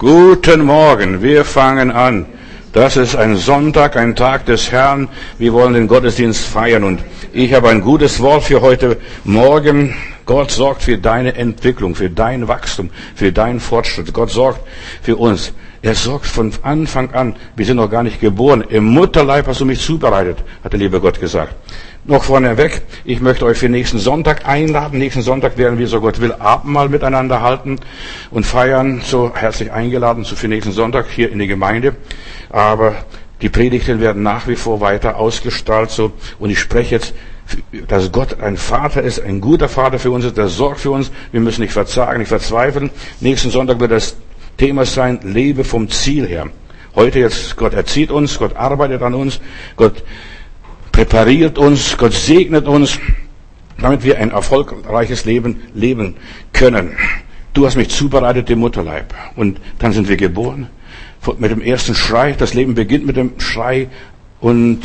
Guten Morgen, wir fangen an. Das ist ein Sonntag, ein Tag des Herrn. Wir wollen den Gottesdienst feiern und ich habe ein gutes Wort für heute Morgen. Gott sorgt für deine Entwicklung, für dein Wachstum, für deinen Fortschritt. Gott sorgt für uns. Er sorgt von Anfang an. Wir sind noch gar nicht geboren. Im Mutterleib hast du mich zubereitet, hat der liebe Gott gesagt. Noch vorneweg, ich möchte euch für nächsten Sonntag einladen. Nächsten Sonntag werden wir, so Gott will, Abendmahl miteinander halten und feiern. So herzlich eingeladen zu für nächsten Sonntag hier in die Gemeinde. Aber die Predigten werden nach wie vor weiter ausgestrahlt. So. Und ich spreche jetzt, dass Gott ein Vater ist, ein guter Vater für uns ist, der sorgt für uns. Wir müssen nicht verzagen, nicht verzweifeln. Nächsten Sonntag wird das Thema sein, lebe vom Ziel her. Heute jetzt, Gott erzieht uns, Gott arbeitet an uns, Gott präpariert uns, Gott segnet uns, damit wir ein erfolgreiches Leben leben können. Du hast mich zubereitet im Mutterleib. Und dann sind wir geboren. Mit dem ersten Schrei. Das Leben beginnt mit dem Schrei und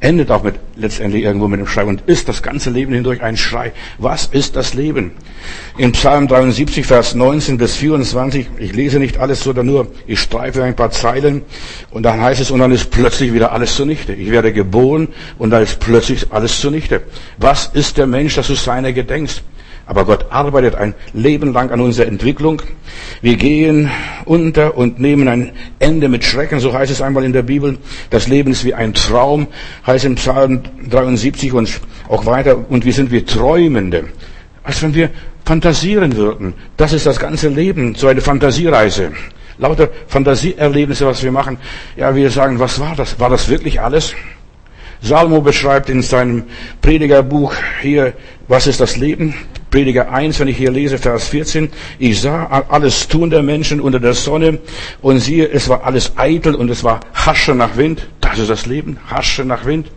endet auch mit, letztendlich irgendwo mit dem Schrei und ist das ganze Leben hindurch ein Schrei. Was ist das Leben? In Psalm 73, Vers 19 bis 24, ich lese nicht alles, sondern nur, ich streife ein paar Zeilen und dann heißt es, und dann ist plötzlich wieder alles zunichte. Ich werde geboren und da ist plötzlich alles zunichte. Was ist der Mensch, dass du seiner gedenkst? Aber Gott arbeitet ein Leben lang an unserer Entwicklung. Wir gehen unter und nehmen ein Ende mit Schrecken, so heißt es einmal in der Bibel. Das Leben ist wie ein Traum, heißt im Psalm 73 und auch weiter. Und wir sind wie Träumende. Als wenn wir fantasieren würden. Das ist das ganze Leben, so eine Fantasiereise. Lauter Fantasieerlebnisse, was wir machen. Ja, wir sagen, was war das? War das wirklich alles? Salomo beschreibt in seinem Predigerbuch hier, was ist das Leben? Prediger 1, wenn ich hier lese, Vers 14. Ich sah alles Tun der Menschen unter der Sonne und siehe, es war alles eitel und es war Hasche nach Wind. Das ist das Leben, Hasche nach Wind.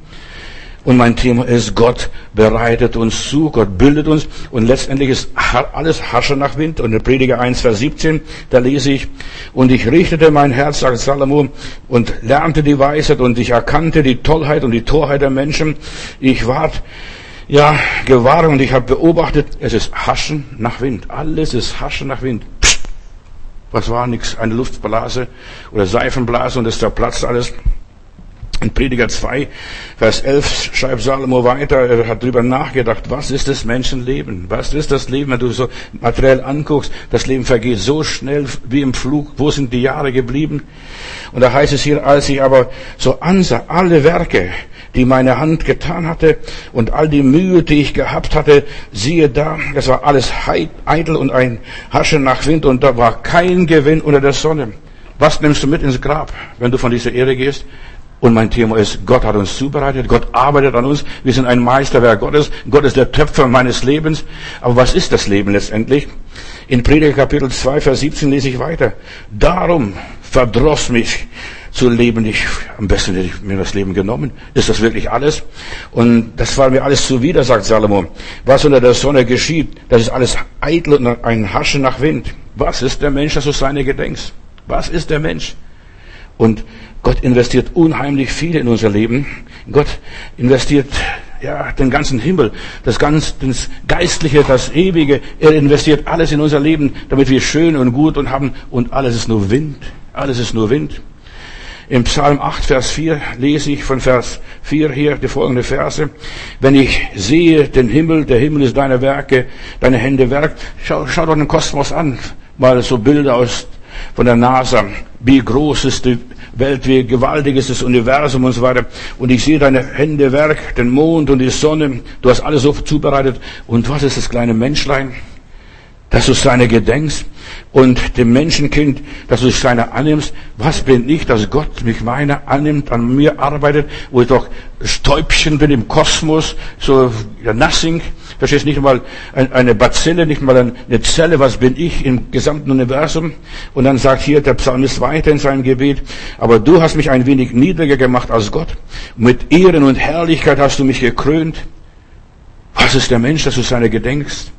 Und mein Thema ist, Gott bereitet uns zu, Gott bildet uns und letztendlich ist alles Hasche nach Wind. Und in Prediger 1, Vers 17, da lese ich, und ich richtete mein Herz, sagt Salomo, und lernte die Weisheit und ich erkannte die Tollheit und die Torheit der Menschen. Ich ward, ja, gewahr und ich habe beobachtet, es ist Haschen nach Wind. Alles ist Haschen nach Wind. Psst. Was war nix? Eine Luftblase oder Seifenblase und es zerplatzt alles. In Prediger 2, Vers 11 schreibt Salomo weiter, er hat darüber nachgedacht, was ist das Menschenleben? Was ist das Leben, wenn du so materiell anguckst? Das Leben vergeht so schnell wie im Flug. Wo sind die Jahre geblieben? Und da heißt es hier, als ich aber so ansah, alle Werke, die meine Hand getan hatte und all die Mühe, die ich gehabt hatte, siehe da, das war alles eitel und ein Haschen nach Wind und da war kein Gewinn unter der Sonne. Was nimmst du mit ins Grab, wenn du von dieser Erde gehst? Und mein Thema ist, Gott hat uns zubereitet, Gott arbeitet an uns, wir sind ein Meisterwerk Gottes, Gott ist der Töpfer meines Lebens. Aber was ist das Leben letztendlich? In Prediger Kapitel 2, Vers 17 lese ich weiter. Darum verdross mich zu leben. Ich, am besten hätte ich mir das Leben genommen. Ist das wirklich alles? Und das war mir alles zuwider, sagt Salomo. Was unter der Sonne geschieht, das ist alles eitel und ein Haschen nach Wind. Was ist der Mensch, dass du seine gedenkst? Was ist der Mensch? Und Gott investiert unheimlich viel in unser Leben. Gott investiert ja, den ganzen Himmel, das ganze, das Geistliche, das Ewige. Er investiert alles in unser Leben, damit wir schön und gut und haben. Und alles ist nur Wind. Alles ist nur Wind. Im Psalm 8, Vers 4 lese ich von Vers 4 hier die folgende Verse. Wenn ich sehe den Himmel, der Himmel ist deine Werke, deine Hände Werk. Schau, schau doch den Kosmos an. Mal so Bilder aus, von der NASA. Wie groß ist die Welt, wie gewaltig ist das Universum und so weiter. Und ich sehe deine Hände Werk, den Mond und die Sonne. Du hast alles so zubereitet. Und was ist das kleine Menschlein? Dass du seine gedenkst und dem Menschenkind, dass du dich seiner annimmst. Was bin ich, dass Gott mich meiner annimmt, an mir arbeitet, wo ich doch Stäubchen bin im Kosmos, so ja, nothing. Verstehst nicht mal eine Bazille, nicht mal eine Zelle, was bin ich im gesamten Universum? Und dann sagt hier der Psalmist weiter in seinem Gebet, aber du hast mich ein wenig niedriger gemacht als Gott. Mit Ehren und Herrlichkeit hast du mich gekrönt. Was ist der Mensch, dass du seine gedenkst?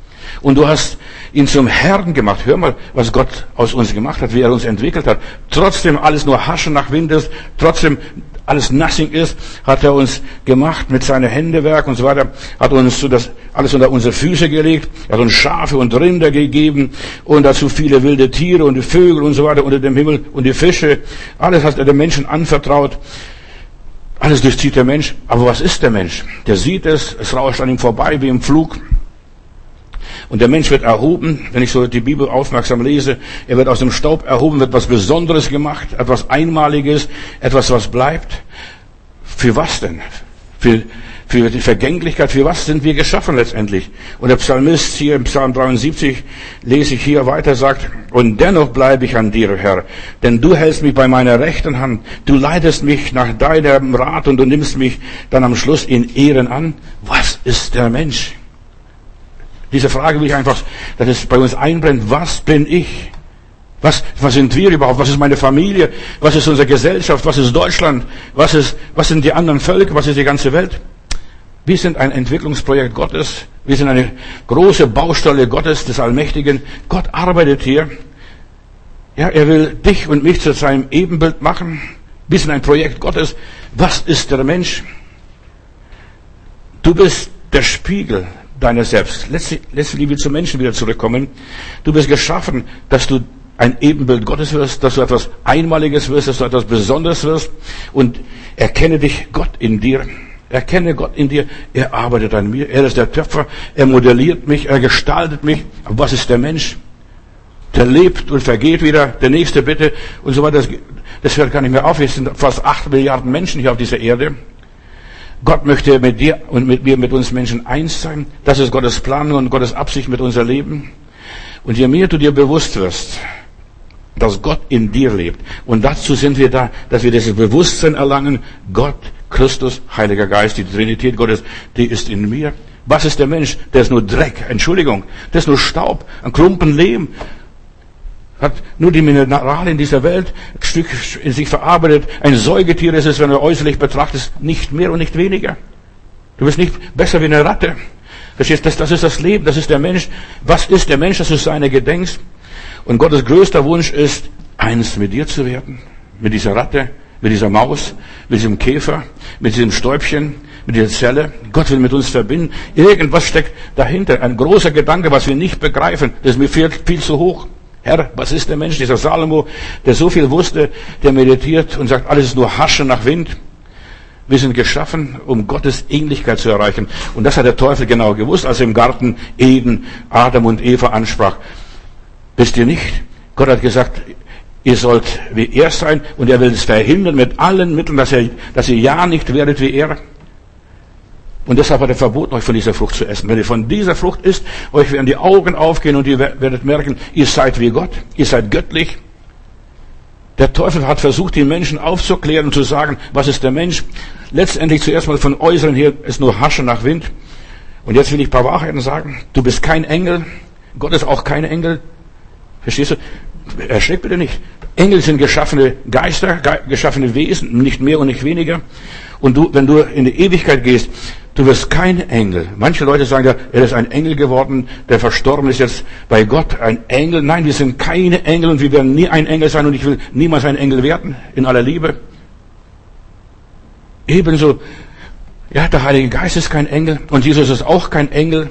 Und du hast ihn zum Herrn gemacht. Hör mal, was Gott aus uns gemacht hat, wie er uns entwickelt hat. Trotzdem alles nur Haschen nach Wind ist, trotzdem alles nothing ist, hat er uns gemacht mit seinem Händewerk und so weiter, hat uns so das alles unter unsere Füße gelegt, hat uns Schafe und Rinder gegeben und dazu viele wilde Tiere und die Vögel und so weiter unter dem Himmel und die Fische. Alles hat er dem Menschen anvertraut. Alles durchzieht der Mensch. Aber was ist der Mensch? Der sieht es, es rauscht an ihm vorbei wie im Flug. Und der Mensch wird erhoben, wenn ich so die Bibel aufmerksam lese, er wird aus dem Staub erhoben, wird was Besonderes gemacht, etwas Einmaliges, etwas, was bleibt. Für was denn? Für, für die Vergänglichkeit, für was sind wir geschaffen letztendlich? Und der Psalmist hier im Psalm 73 lese ich hier weiter, sagt, und dennoch bleibe ich an dir, Herr, denn du hältst mich bei meiner rechten Hand, du leitest mich nach deinem Rat und du nimmst mich dann am Schluss in Ehren an. Was ist der Mensch? Diese Frage will ich einfach, dass es bei uns einbrennt. Was bin ich? Was, was sind wir überhaupt? Was ist meine Familie? Was ist unsere Gesellschaft? Was ist Deutschland? Was ist, was sind die anderen Völker? Was ist die ganze Welt? Wir sind ein Entwicklungsprojekt Gottes. Wir sind eine große Baustelle Gottes, des Allmächtigen. Gott arbeitet hier. Ja, er will dich und mich zu seinem Ebenbild machen. Wir sind ein Projekt Gottes. Was ist der Mensch? Du bist der Spiegel deiner selbst. Letzte, letzte Liebe zum Menschen wieder zurückkommen. Du bist geschaffen, dass du ein Ebenbild Gottes wirst, dass du etwas Einmaliges wirst, dass du etwas Besonderes wirst und erkenne dich Gott in dir. Erkenne Gott in dir. Er arbeitet an mir. Er ist der Töpfer. Er modelliert mich. Er gestaltet mich. Aber was ist der Mensch? Der lebt und vergeht wieder. Der nächste bitte und so weiter. Das, das hört gar nicht mehr auf. Es sind fast acht Milliarden Menschen hier auf dieser Erde. Gott möchte mit dir und mit mir, mit uns Menschen eins sein. Das ist Gottes Plan und Gottes Absicht mit unser Leben. Und je mehr du dir bewusst wirst, dass Gott in dir lebt, und dazu sind wir da, dass wir dieses Bewusstsein erlangen, Gott, Christus, Heiliger Geist, die Trinität Gottes, die ist in mir. Was ist der Mensch? Der ist nur Dreck, Entschuldigung, der ist nur Staub, ein Klumpen Lehm, hat nur die Mineralien dieser Welt ein Stück in sich verarbeitet. Ein Säugetier ist es, wenn du äußerlich betrachtest, nicht mehr und nicht weniger. Du bist nicht besser wie eine Ratte. Das, das ist das Leben, das ist der Mensch. Was ist der Mensch, dass du seine gedenkst? Und Gottes größter Wunsch ist, eins mit dir zu werden. Mit dieser Ratte, mit dieser Maus, mit diesem Käfer, mit diesem Stäubchen, mit dieser Zelle. Gott will mit uns verbinden. Irgendwas steckt dahinter. Ein großer Gedanke, was wir nicht begreifen. Das ist mir viel, viel zu hoch. Herr, was ist der Mensch, dieser Salomo, der so viel wusste, der meditiert und sagt, alles ist nur Hasche nach Wind. Wir sind geschaffen, um Gottes Ähnlichkeit zu erreichen. Und das hat der Teufel genau gewusst, als er im Garten Eden Adam und Eva ansprach. Wisst ihr nicht? Gott hat gesagt, ihr sollt wie er sein und er will es verhindern mit allen Mitteln, dass, er, dass ihr ja nicht werdet wie er. Und deshalb hat er verboten, euch von dieser Frucht zu essen. Wenn ihr von dieser Frucht isst, euch werden die Augen aufgehen und ihr werdet merken, ihr seid wie Gott, ihr seid göttlich. Der Teufel hat versucht, den Menschen aufzuklären und zu sagen, was ist der Mensch? Letztendlich zuerst mal von äußeren her ist nur Hasche nach Wind. Und jetzt will ich ein paar Wahrheiten sagen. Du bist kein Engel. Gott ist auch kein Engel. Verstehst du? Erschreck bitte nicht. Engel sind geschaffene Geister, geschaffene Wesen, nicht mehr und nicht weniger. Und du, wenn du in die Ewigkeit gehst, Du wirst kein Engel. Manche Leute sagen ja, er ist ein Engel geworden, der verstorben ist jetzt bei Gott ein Engel. Nein, wir sind keine Engel und wir werden nie ein Engel sein und ich will niemals ein Engel werden, in aller Liebe. Ebenso, ja, der Heilige Geist ist kein Engel und Jesus ist auch kein Engel.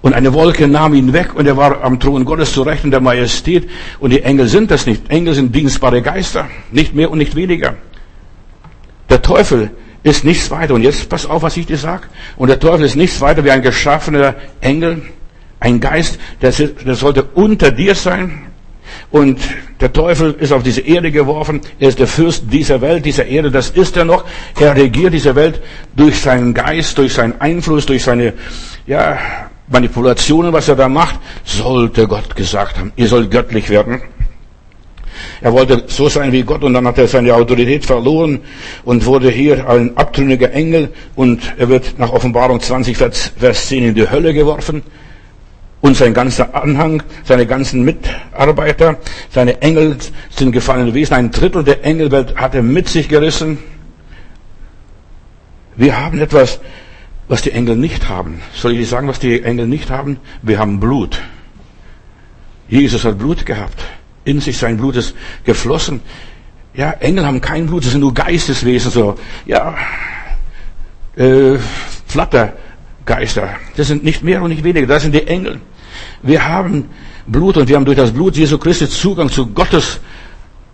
Und eine Wolke nahm ihn weg und er war am Thron Gottes zu Rechten der Majestät. Und die Engel sind das nicht. Engel sind dienstbare Geister. Nicht mehr und nicht weniger. Der Teufel ist nichts weiter. Und jetzt pass auf, was ich dir sag. Und der Teufel ist nichts weiter wie ein geschaffener Engel, ein Geist, der, der sollte unter dir sein. Und der Teufel ist auf diese Erde geworfen. Er ist der Fürst dieser Welt, dieser Erde. Das ist er noch. Er regiert diese Welt durch seinen Geist, durch seinen Einfluss, durch seine, ja, Manipulationen, was er da macht. Sollte Gott gesagt haben, ihr sollt göttlich werden. Er wollte so sein wie Gott und dann hat er seine Autorität verloren und wurde hier ein abtrünniger Engel und er wird nach Offenbarung 20, Vers 10 in die Hölle geworfen. Und sein ganzer Anhang, seine ganzen Mitarbeiter, seine Engel sind gefallene Wesen. Ein Drittel der Engelwelt hat er mit sich gerissen. Wir haben etwas, was die Engel nicht haben. Soll ich sagen, was die Engel nicht haben? Wir haben Blut. Jesus hat Blut gehabt in sich sein Blut ist geflossen. Ja, Engel haben kein Blut, sie sind nur Geisteswesen, so, ja, äh, Flattergeister. Das sind nicht mehr und nicht weniger, das sind die Engel. Wir haben Blut und wir haben durch das Blut Jesu Christi Zugang zu Gottes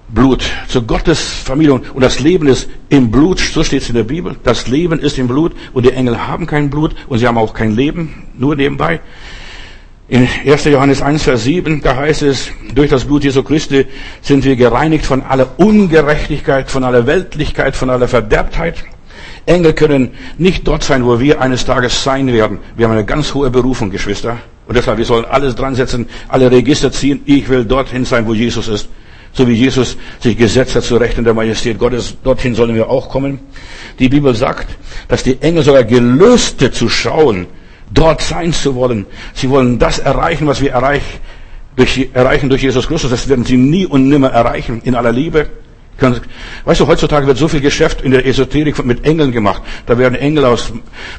Blut, zu Gottes Familie. Und das Leben ist im Blut, so steht es in der Bibel. Das Leben ist im Blut und die Engel haben kein Blut und sie haben auch kein Leben, nur nebenbei. In 1. Johannes 1, Vers 7, da heißt es, durch das Blut Jesu Christi sind wir gereinigt von aller Ungerechtigkeit, von aller Weltlichkeit, von aller Verderbtheit. Engel können nicht dort sein, wo wir eines Tages sein werden. Wir haben eine ganz hohe Berufung, Geschwister. Und deshalb, wir sollen alles dran setzen, alle Register ziehen. Ich will dorthin sein, wo Jesus ist. So wie Jesus sich gesetzt hat zu Rechten der Majestät Gottes, dorthin sollen wir auch kommen. Die Bibel sagt, dass die Engel sogar gelöste zu schauen, dort sein zu wollen. Sie wollen das erreichen, was wir erreichen durch, erreichen durch Jesus Christus. Das werden sie nie und nimmer erreichen in aller Liebe. Weißt du, heutzutage wird so viel Geschäft in der Esoterik mit Engeln gemacht. Da werden Engel aus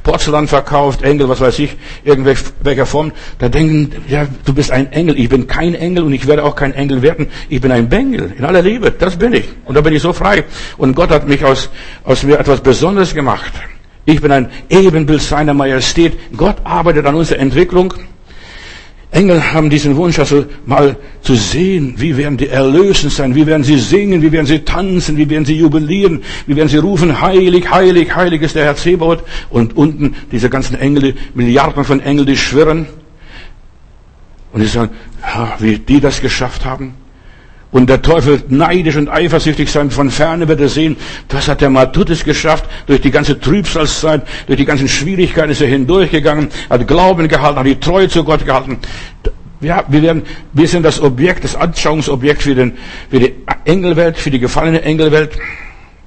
Porzellan verkauft, Engel, was weiß ich, irgendwelcher Form. Da denken, ja, du bist ein Engel. Ich bin kein Engel und ich werde auch kein Engel werden. Ich bin ein Bengel. In aller Liebe. Das bin ich. Und da bin ich so frei. Und Gott hat mich aus, aus mir etwas Besonderes gemacht. Ich bin ein Ebenbild seiner Majestät. Gott arbeitet an unserer Entwicklung. Engel haben diesen Wunsch, also mal zu sehen, wie werden die erlösend sein, wie werden sie singen, wie werden sie tanzen, wie werden sie jubilieren, wie werden sie rufen, heilig, heilig, heilig ist der Herr Zebaut. Und unten diese ganzen Engel, Milliarden von Engeln, die schwirren. Und sie sagen, wie die das geschafft haben. Und der Teufel neidisch und eifersüchtig sein. Von ferne wird er sehen, das hat der Matutis geschafft. Durch die ganze Trübsalzeit, durch die ganzen Schwierigkeiten ist er hindurchgegangen, hat Glauben gehalten, hat die Treue zu Gott gehalten. Ja, wir werden, wir sind das Objekt, das Anschauungsobjekt für, den, für die Engelwelt, für die gefallene Engelwelt.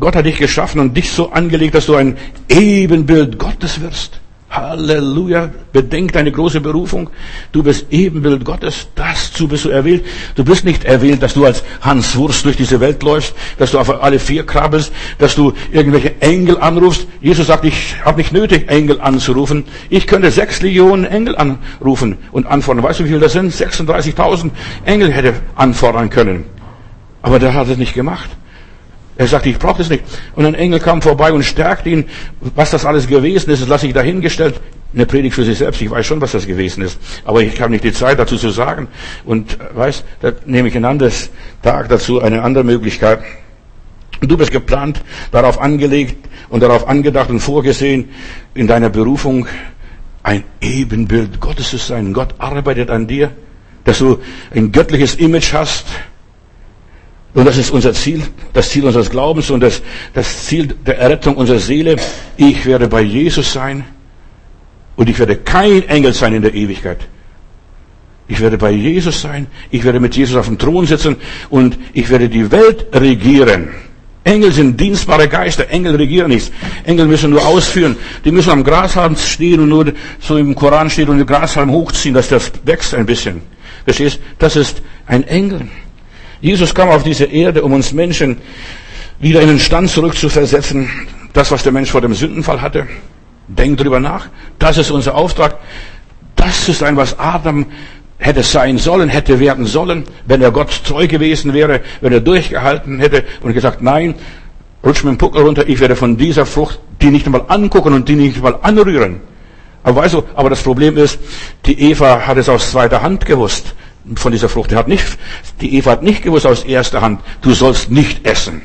Gott hat dich geschaffen und dich so angelegt, dass du ein Ebenbild Gottes wirst. Halleluja. Bedenk deine große Berufung. Du bist Ebenbild Gottes. Dazu bist du erwählt. Du bist nicht erwählt, dass du als Hans Wurst durch diese Welt läufst, dass du auf alle vier krabbelst, dass du irgendwelche Engel anrufst. Jesus sagt, ich habe nicht nötig, Engel anzurufen. Ich könnte sechs Millionen Engel anrufen und anfordern. Weißt du, wie viel das sind? 36.000 Engel hätte anfordern können. Aber der hat es nicht gemacht. Er sagte, ich brauche das nicht. Und ein Engel kam vorbei und stärkte ihn. Was das alles gewesen ist, das lasse ich dahingestellt. Eine Predigt für sich selbst. Ich weiß schon, was das gewesen ist. Aber ich habe nicht die Zeit dazu zu sagen. Und weiß, da nehme ich einen anderen Tag dazu, eine andere Möglichkeit. Du bist geplant, darauf angelegt und darauf angedacht und vorgesehen, in deiner Berufung ein Ebenbild Gottes zu sein. Gott arbeitet an dir, dass du ein göttliches Image hast, und das ist unser Ziel, das Ziel unseres Glaubens und das, das Ziel der Errettung unserer Seele. Ich werde bei Jesus sein und ich werde kein Engel sein in der Ewigkeit. Ich werde bei Jesus sein, ich werde mit Jesus auf dem Thron sitzen und ich werde die Welt regieren. Engel sind dienstbare Geister, Engel regieren nichts. Engel müssen nur ausführen. Die müssen am Grashalm stehen und nur so im Koran steht und den Grashalm hochziehen, dass das wächst ein bisschen. Verstehst? Das ist ein Engel. Jesus kam auf diese Erde, um uns Menschen wieder in den Stand zurückzuversetzen. Das, was der Mensch vor dem Sündenfall hatte. Denk drüber nach. Das ist unser Auftrag. Das ist ein, was Adam hätte sein sollen, hätte werden sollen, wenn er Gott treu gewesen wäre, wenn er durchgehalten hätte und gesagt, nein, rutsch mit dem Puckel runter, ich werde von dieser Frucht die nicht einmal angucken und die nicht einmal anrühren. Aber weißt du, aber das Problem ist, die Eva hat es aus zweiter Hand gewusst von dieser Frucht. Er hat nicht, die Eva hat nicht gewusst aus erster Hand, du sollst nicht essen.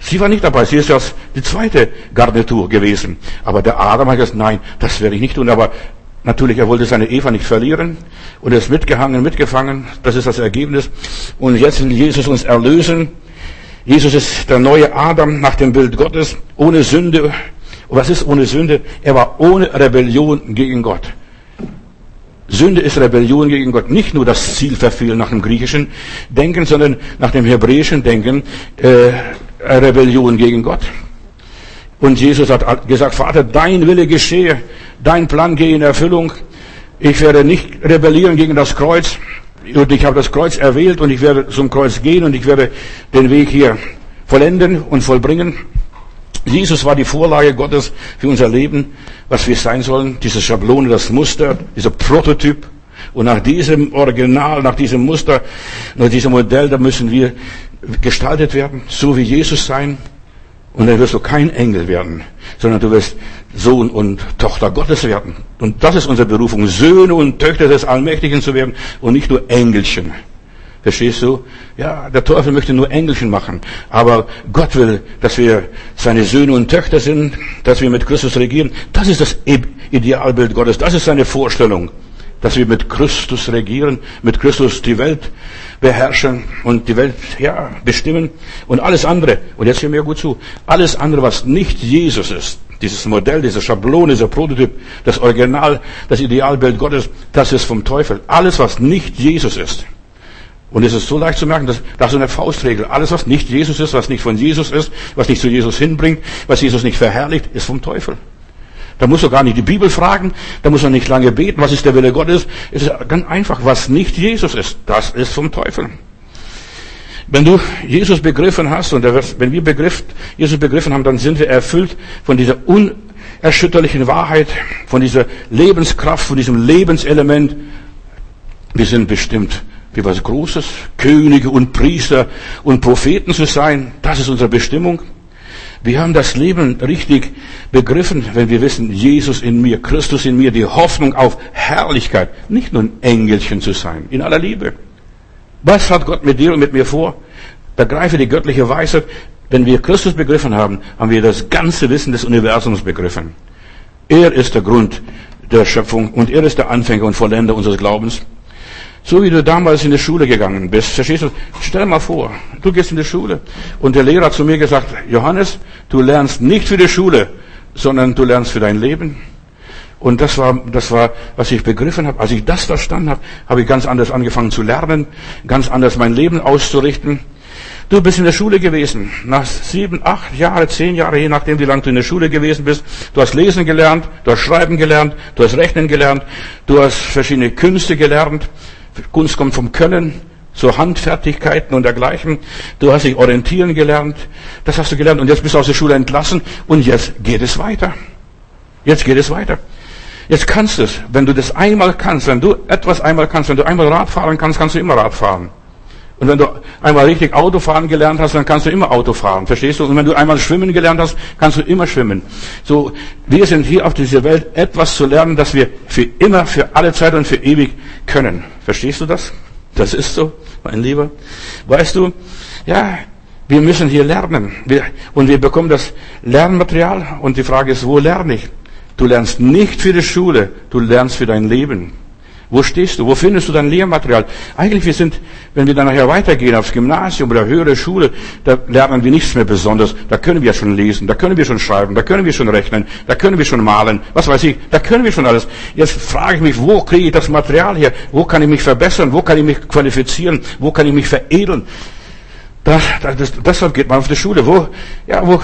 Sie war nicht dabei, sie ist ja die zweite Garnitur gewesen. Aber der Adam hat gesagt, nein, das werde ich nicht tun. Aber natürlich, er wollte seine Eva nicht verlieren und er ist mitgehangen, mitgefangen. Das ist das Ergebnis. Und jetzt will Jesus uns erlösen. Jesus ist der neue Adam nach dem Bild Gottes, ohne Sünde. Und was ist ohne Sünde? Er war ohne Rebellion gegen Gott. Sünde ist Rebellion gegen Gott. Nicht nur das Ziel verfehlen nach dem griechischen Denken, sondern nach dem hebräischen Denken äh, Rebellion gegen Gott. Und Jesus hat gesagt, Vater, dein Wille geschehe, dein Plan gehe in Erfüllung. Ich werde nicht rebellieren gegen das Kreuz. Und ich habe das Kreuz erwählt und ich werde zum Kreuz gehen und ich werde den Weg hier vollenden und vollbringen. Jesus war die Vorlage Gottes für unser Leben, was wir sein sollen, diese Schablone, das Muster, dieser Prototyp. Und nach diesem Original, nach diesem Muster, nach diesem Modell, da müssen wir gestaltet werden, so wie Jesus sein. Und dann wirst du kein Engel werden, sondern du wirst Sohn und Tochter Gottes werden. Und das ist unsere Berufung, Söhne und Töchter des Allmächtigen zu werden und nicht nur Engelchen. Verstehst du? Ja, der Teufel möchte nur Engelchen machen. Aber Gott will, dass wir seine Söhne und Töchter sind, dass wir mit Christus regieren. Das ist das Idealbild Gottes. Das ist seine Vorstellung. Dass wir mit Christus regieren, mit Christus die Welt beherrschen und die Welt, ja, bestimmen. Und alles andere, und jetzt hör mir gut zu, alles andere, was nicht Jesus ist, dieses Modell, diese Schablone, dieser Prototyp, das Original, das Idealbild Gottes, das ist vom Teufel. Alles, was nicht Jesus ist, und es ist so leicht zu merken, dass das ist so eine Faustregel. Alles, was nicht Jesus ist, was nicht von Jesus ist, was nicht zu Jesus hinbringt, was Jesus nicht verherrlicht, ist vom Teufel. Da muss er gar nicht die Bibel fragen, da muss er nicht lange beten, was ist der Wille Gottes. Es ist ganz einfach, was nicht Jesus ist, das ist vom Teufel. Wenn du Jesus begriffen hast und wenn wir begriff, Jesus begriffen haben, dann sind wir erfüllt von dieser unerschütterlichen Wahrheit, von dieser Lebenskraft, von diesem Lebenselement. Wir sind bestimmt wie was Großes, Könige und Priester und Propheten zu sein. Das ist unsere Bestimmung. Wir haben das Leben richtig begriffen, wenn wir wissen, Jesus in mir, Christus in mir, die Hoffnung auf Herrlichkeit, nicht nur ein Engelchen zu sein, in aller Liebe. Was hat Gott mit dir und mit mir vor? Begreife die göttliche Weisheit. Wenn wir Christus begriffen haben, haben wir das ganze Wissen des Universums begriffen. Er ist der Grund der Schöpfung und er ist der Anfänger und Vollender unseres Glaubens. So wie du damals in die Schule gegangen bist, verstehst du? Stell mal vor, du gehst in die Schule und der Lehrer hat zu mir gesagt, Johannes, du lernst nicht für die Schule, sondern du lernst für dein Leben. Und das war, das war, was ich begriffen habe. Als ich das verstanden habe, habe ich ganz anders angefangen zu lernen, ganz anders mein Leben auszurichten. Du bist in der Schule gewesen, nach sieben, acht Jahre, zehn Jahre, je nachdem, wie lange du in der Schule gewesen bist. Du hast lesen gelernt, du hast schreiben gelernt, du hast rechnen gelernt, du hast verschiedene Künste gelernt. Kunst kommt vom Können, so Handfertigkeiten und dergleichen. Du hast dich orientieren gelernt. Das hast du gelernt. Und jetzt bist du aus der Schule entlassen. Und jetzt geht es weiter. Jetzt geht es weiter. Jetzt kannst du es. Wenn du das einmal kannst, wenn du etwas einmal kannst, wenn du einmal Rad fahren kannst, kannst du immer Rad fahren. Und wenn du einmal richtig Autofahren gelernt hast, dann kannst du immer Auto fahren. Verstehst du? Und wenn du einmal schwimmen gelernt hast, kannst du immer schwimmen. So, wir sind hier auf dieser Welt, etwas zu lernen, das wir für immer, für alle Zeit und für ewig können. Verstehst du das? Das ist so, mein Lieber. Weißt du, ja, wir müssen hier lernen. Wir, und wir bekommen das Lernmaterial. Und die Frage ist, wo lerne ich? Du lernst nicht für die Schule, du lernst für dein Leben. Wo stehst du? Wo findest du dein Lehrmaterial? Eigentlich, wir sind, wenn wir dann nachher weitergehen aufs Gymnasium oder höhere Schule, da lernen wir nichts mehr besonders. Da können wir schon lesen, da können wir schon schreiben, da können wir schon rechnen, da können wir schon malen, was weiß ich, da können wir schon alles. Jetzt frage ich mich, wo kriege ich das Material her? Wo kann ich mich verbessern? Wo kann ich mich qualifizieren? Wo kann ich mich veredeln? Da, das, deshalb geht man auf die Schule. Wo, ja, wo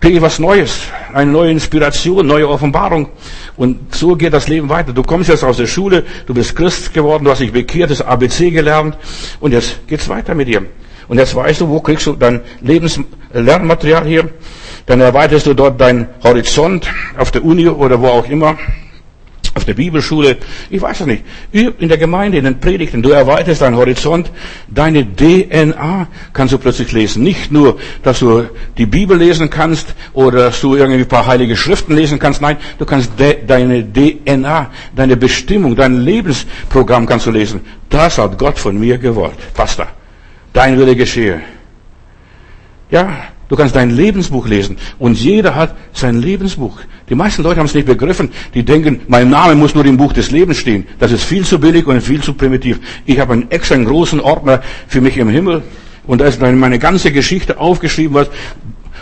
kriege was Neues, eine neue Inspiration, neue Offenbarung. Und so geht das Leben weiter. Du kommst jetzt aus der Schule, du bist Christ geworden, du hast dich bekehrt, das ABC gelernt und jetzt geht's weiter mit dir. Und jetzt weißt du, wo kriegst du dein Lebenslernmaterial hier? Dann erweiterst du dort deinen Horizont auf der Uni oder wo auch immer auf der Bibelschule, ich weiß es nicht, in der Gemeinde, in den Predigten, du erweiterst deinen Horizont, deine DNA kannst du plötzlich lesen. Nicht nur, dass du die Bibel lesen kannst oder dass du irgendwie ein paar heilige Schriften lesen kannst, nein, du kannst de, deine DNA, deine Bestimmung, dein Lebensprogramm kannst du lesen. Das hat Gott von mir gewollt. Pastor, dein Wille geschehe. Ja, Du kannst dein Lebensbuch lesen. Und jeder hat sein Lebensbuch. Die meisten Leute haben es nicht begriffen. Die denken, mein Name muss nur im Buch des Lebens stehen. Das ist viel zu billig und viel zu primitiv. Ich habe einen extra großen Ordner für mich im Himmel. Und da ist meine ganze Geschichte aufgeschrieben, was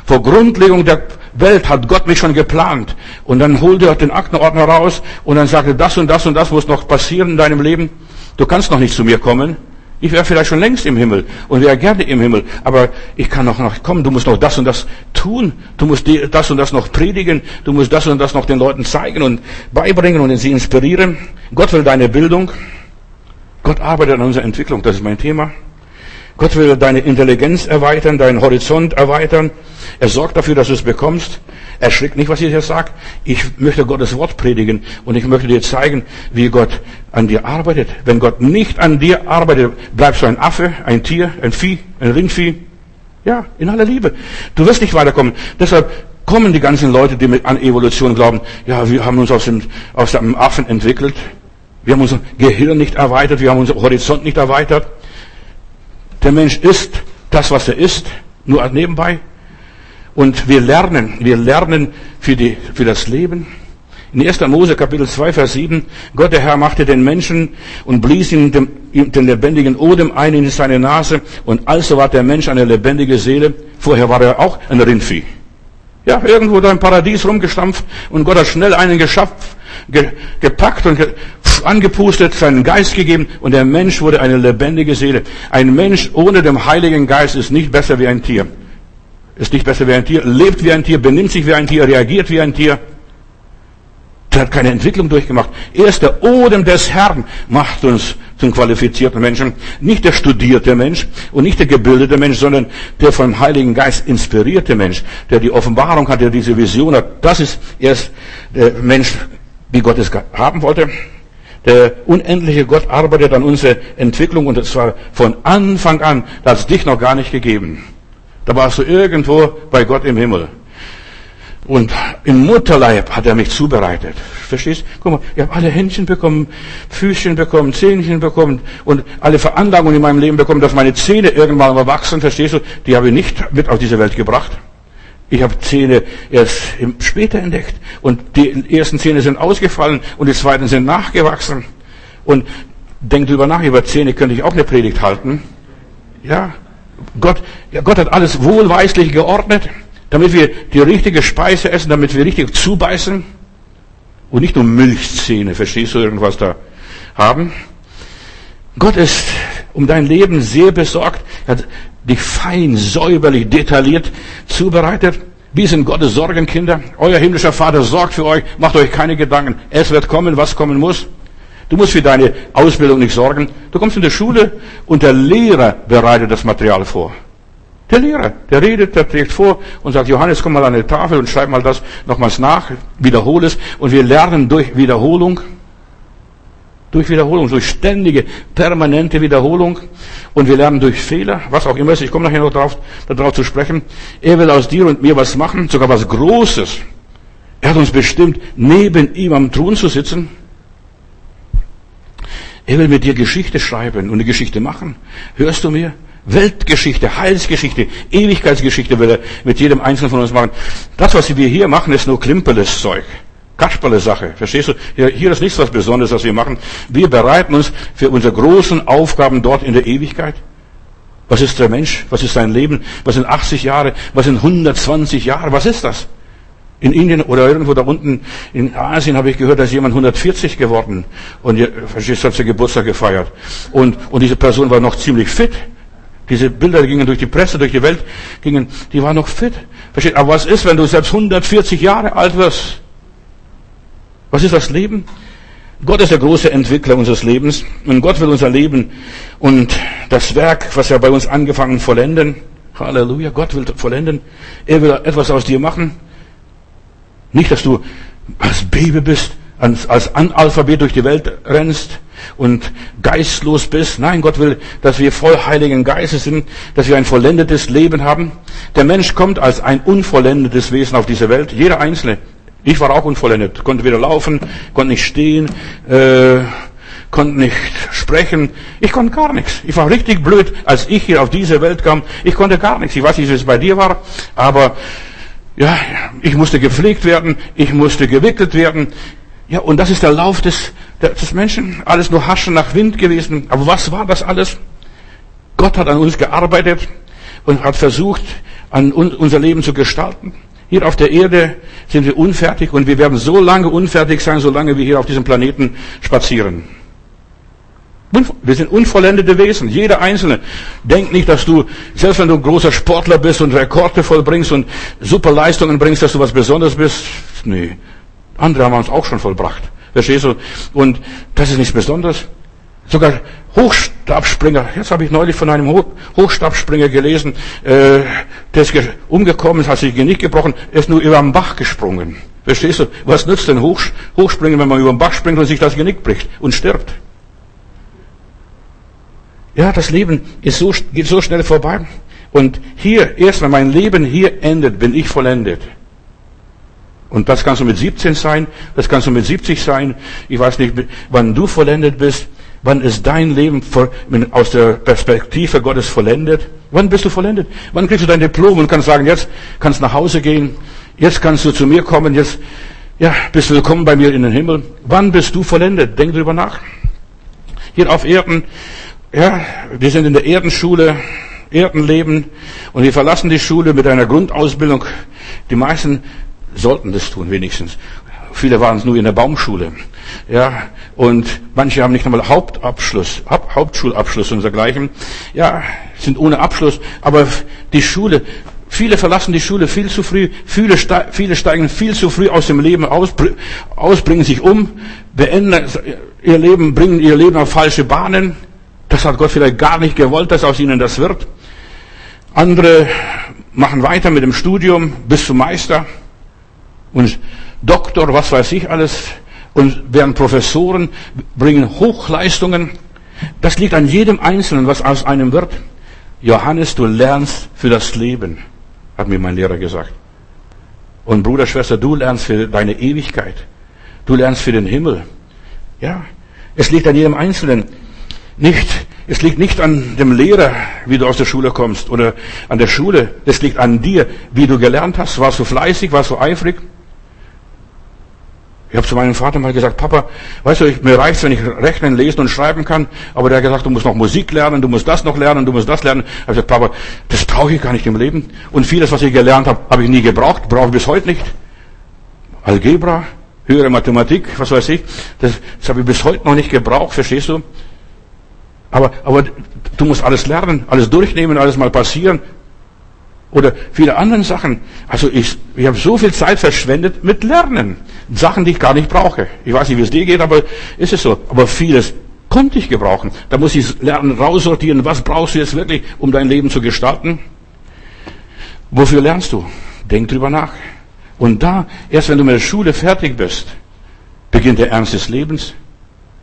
vor Grundlegung der Welt hat Gott mich schon geplant. Und dann holt er den Aktenordner raus und dann sagt er, das und das und das muss noch passieren in deinem Leben. Du kannst noch nicht zu mir kommen. Ich wäre vielleicht schon längst im Himmel und wäre gerne im Himmel, aber ich kann noch nicht kommen. Du musst noch das und das tun. Du musst das und das noch predigen. Du musst das und das noch den Leuten zeigen und beibringen und sie inspirieren. Gott will deine Bildung. Gott arbeitet an unserer Entwicklung. Das ist mein Thema. Gott will deine Intelligenz erweitern, deinen Horizont erweitern. Er sorgt dafür, dass du es bekommst. Erschrickt nicht, was ich jetzt sage. Ich möchte Gottes Wort predigen und ich möchte dir zeigen, wie Gott an dir arbeitet. Wenn Gott nicht an dir arbeitet, bleibst du ein Affe, ein Tier, ein Vieh, ein Rindvieh. Ja, in aller Liebe. Du wirst nicht weiterkommen. Deshalb kommen die ganzen Leute, die an Evolution glauben, ja, wir haben uns aus dem, aus dem Affen entwickelt. Wir haben unser Gehirn nicht erweitert, wir haben unseren Horizont nicht erweitert. Der Mensch ist das, was er ist, nur nebenbei. Und wir lernen, wir lernen für, die, für das Leben. In 1. Mose Kapitel 2, Vers 7, Gott der Herr machte den Menschen und blies ihm den, den lebendigen Odem ein in seine Nase und also war der Mensch eine lebendige Seele. Vorher war er auch ein Rindvieh. Ja, irgendwo da im Paradies rumgestampft und Gott hat schnell einen geschafft, ge, gepackt und ge, angepustet, seinen Geist gegeben und der Mensch wurde eine lebendige Seele. Ein Mensch ohne den Heiligen Geist ist nicht besser wie ein Tier. Ist nicht besser wie ein Tier, lebt wie ein Tier, benimmt sich wie ein Tier, reagiert wie ein Tier. Der hat keine Entwicklung durchgemacht. Erst der Odem des Herrn macht uns zum qualifizierten Menschen. Nicht der studierte Mensch und nicht der gebildete Mensch, sondern der vom Heiligen Geist inspirierte Mensch, der die Offenbarung hat, der diese Vision hat. Das ist erst der Mensch, wie Gott es haben wollte. Der unendliche Gott arbeitet an unserer Entwicklung und zwar von Anfang an. Da hat es dich noch gar nicht gegeben. Da warst du irgendwo bei Gott im Himmel. Und im Mutterleib hat er mich zubereitet. Verstehst? Guck mal, ich habe alle Händchen bekommen, Füßchen bekommen, Zähnchen bekommen und alle Veranlagungen in meinem Leben bekommen, dass meine Zähne irgendwann mal wachsen. Verstehst du? Die habe ich nicht mit auf diese Welt gebracht. Ich habe Zähne erst später entdeckt. Und die ersten Zähne sind ausgefallen und die zweiten sind nachgewachsen. Und denk drüber nach, über Zähne könnte ich auch eine Predigt halten. Ja, Gott, ja, Gott hat alles wohlweislich geordnet, damit wir die richtige Speise essen, damit wir richtig zubeißen und nicht nur Milchzähne, verstehst du irgendwas da haben. Gott ist um dein Leben sehr besorgt, er hat dich fein, säuberlich, detailliert zubereitet. Wir sind Gottes Sorgenkinder. Euer himmlischer Vater sorgt für euch. Macht euch keine Gedanken. Es wird kommen, was kommen muss. Du musst für deine Ausbildung nicht sorgen. Du kommst in die Schule und der Lehrer bereitet das Material vor. Der Lehrer, der redet, der trägt vor und sagt, Johannes, komm mal an die Tafel und schreib mal das nochmals nach, wiederhole es. Und wir lernen durch Wiederholung, durch Wiederholung, durch ständige, permanente Wiederholung. Und wir lernen durch Fehler, was auch immer ist. Ich komme nachher noch darauf, darauf zu sprechen. Er will aus dir und mir was machen, sogar was Großes. Er hat uns bestimmt, neben ihm am Thron zu sitzen. Er will mit dir Geschichte schreiben und eine Geschichte machen. Hörst du mir? Weltgeschichte, Heilsgeschichte, Ewigkeitsgeschichte will er mit jedem Einzelnen von uns machen. Das, was wir hier machen, ist nur klimperles Zeug. Kasperle Sache. Verstehst du? Hier ist nichts was Besonderes, was wir machen. Wir bereiten uns für unsere großen Aufgaben dort in der Ewigkeit. Was ist der Mensch? Was ist sein Leben? Was sind 80 Jahre? Was sind 120 Jahre? Was ist das? In Indien oder irgendwo da unten in Asien habe ich gehört, dass jemand 140 geworden und verstehst, hat sie Geburtstag gefeiert. Und, und diese Person war noch ziemlich fit. Diese Bilder gingen durch die Presse, durch die Welt, gingen, die war noch fit. Versteht? Aber was ist, wenn du selbst 140 Jahre alt wirst? Was ist das Leben? Gott ist der große Entwickler unseres Lebens und Gott will unser Leben und das Werk, was er bei uns angefangen vollenden. Halleluja, Gott will vollenden. Er will etwas aus dir machen. Nicht, dass du als Baby bist, als Analphabet durch die Welt rennst und geistlos bist. Nein, Gott will, dass wir voll heiligen Geistes sind, dass wir ein vollendetes Leben haben. Der Mensch kommt als ein unvollendetes Wesen auf diese Welt, jeder Einzelne. Ich war auch unvollendet, konnte weder laufen, konnte nicht stehen, äh, konnte nicht sprechen. Ich konnte gar nichts. Ich war richtig blöd, als ich hier auf diese Welt kam. Ich konnte gar nichts. Ich weiß nicht, wie es bei dir war, aber ja, ich musste gepflegt werden, ich musste gewickelt werden. Ja, und das ist der Lauf des, des Menschen. Alles nur Haschen nach Wind gewesen. Aber was war das alles? Gott hat an uns gearbeitet und hat versucht, an unser Leben zu gestalten. Hier auf der Erde sind wir unfertig und wir werden so lange unfertig sein, solange wir hier auf diesem Planeten spazieren. Wir sind unvollendete Wesen, jeder Einzelne. Denk nicht, dass du, selbst wenn du ein großer Sportler bist und Rekorde vollbringst und super Leistungen bringst, dass du was Besonderes bist. Nee. Andere haben uns auch schon vollbracht. Verstehst du? Und das ist nichts Besonderes. Sogar Hochstabspringer. Jetzt habe ich neulich von einem Hochstabspringer gelesen, äh, der ist umgekommen, hat sich Genick gebrochen, er ist nur über den Bach gesprungen. Verstehst du? Was nützt denn Hochspringen, wenn man über den Bach springt und sich das Genick bricht und stirbt? Ja, das Leben ist so, geht so schnell vorbei. Und hier, erst wenn mein Leben hier endet, bin ich vollendet. Und das kannst du mit 17 sein, das kannst du mit 70 sein. Ich weiß nicht, wann du vollendet bist. Wann ist dein Leben aus der Perspektive Gottes vollendet? Wann bist du vollendet? Wann kriegst du dein Diplom und kannst sagen, jetzt kannst du nach Hause gehen, jetzt kannst du zu mir kommen, jetzt ja, bist du willkommen bei mir in den Himmel. Wann bist du vollendet? Denk drüber nach. Hier auf Erden, ja, wir sind in der Erdenschule, Erdenleben und wir verlassen die Schule mit einer Grundausbildung. Die meisten sollten das tun, wenigstens. Viele waren es nur in der Baumschule. Ja, und manche haben nicht einmal Hauptabschluss, Hauptschulabschluss und dergleichen. Ja, sind ohne Abschluss. Aber die Schule, viele verlassen die Schule viel zu früh. Viele, viele steigen viel zu früh aus dem Leben aus, aus, bringen sich um, beenden ihr Leben, bringen ihr Leben auf falsche Bahnen. Das hat Gott vielleicht gar nicht gewollt, dass aus ihnen das wird. Andere machen weiter mit dem Studium bis zum Meister und Doktor, was weiß ich alles, und werden Professoren, bringen Hochleistungen. Das liegt an jedem Einzelnen, was aus einem wird. Johannes, du lernst für das Leben, hat mir mein Lehrer gesagt. Und Bruder, Schwester, du lernst für deine Ewigkeit. Du lernst für den Himmel. Ja, es liegt an jedem Einzelnen. Nicht, es liegt nicht an dem Lehrer, wie du aus der Schule kommst, oder an der Schule. Es liegt an dir, wie du gelernt hast. Warst du fleißig, warst du eifrig? Ich habe zu meinem Vater mal gesagt, Papa, weißt du, ich, mir reicht's, wenn ich rechnen, lesen und schreiben kann. Aber der hat gesagt, du musst noch Musik lernen, du musst das noch lernen, du musst das lernen. Ich habe gesagt, Papa, das brauche ich gar nicht im Leben. Und vieles, was ich gelernt habe, habe ich nie gebraucht, brauche ich bis heute nicht. Algebra, höhere Mathematik, was weiß ich, das, das habe ich bis heute noch nicht gebraucht, verstehst du? Aber, aber du musst alles lernen, alles durchnehmen, alles mal passieren. Oder viele andere Sachen. Also ich, ich habe so viel Zeit verschwendet mit Lernen. Sachen, die ich gar nicht brauche. Ich weiß nicht, wie es dir geht, aber ist es so. Aber vieles konnte ich gebrauchen. Da muss ich lernen, raussortieren, was brauchst du jetzt wirklich, um dein Leben zu gestalten. Wofür lernst du? Denk drüber nach. Und da, erst wenn du mit der Schule fertig bist, beginnt der Ernst des Lebens.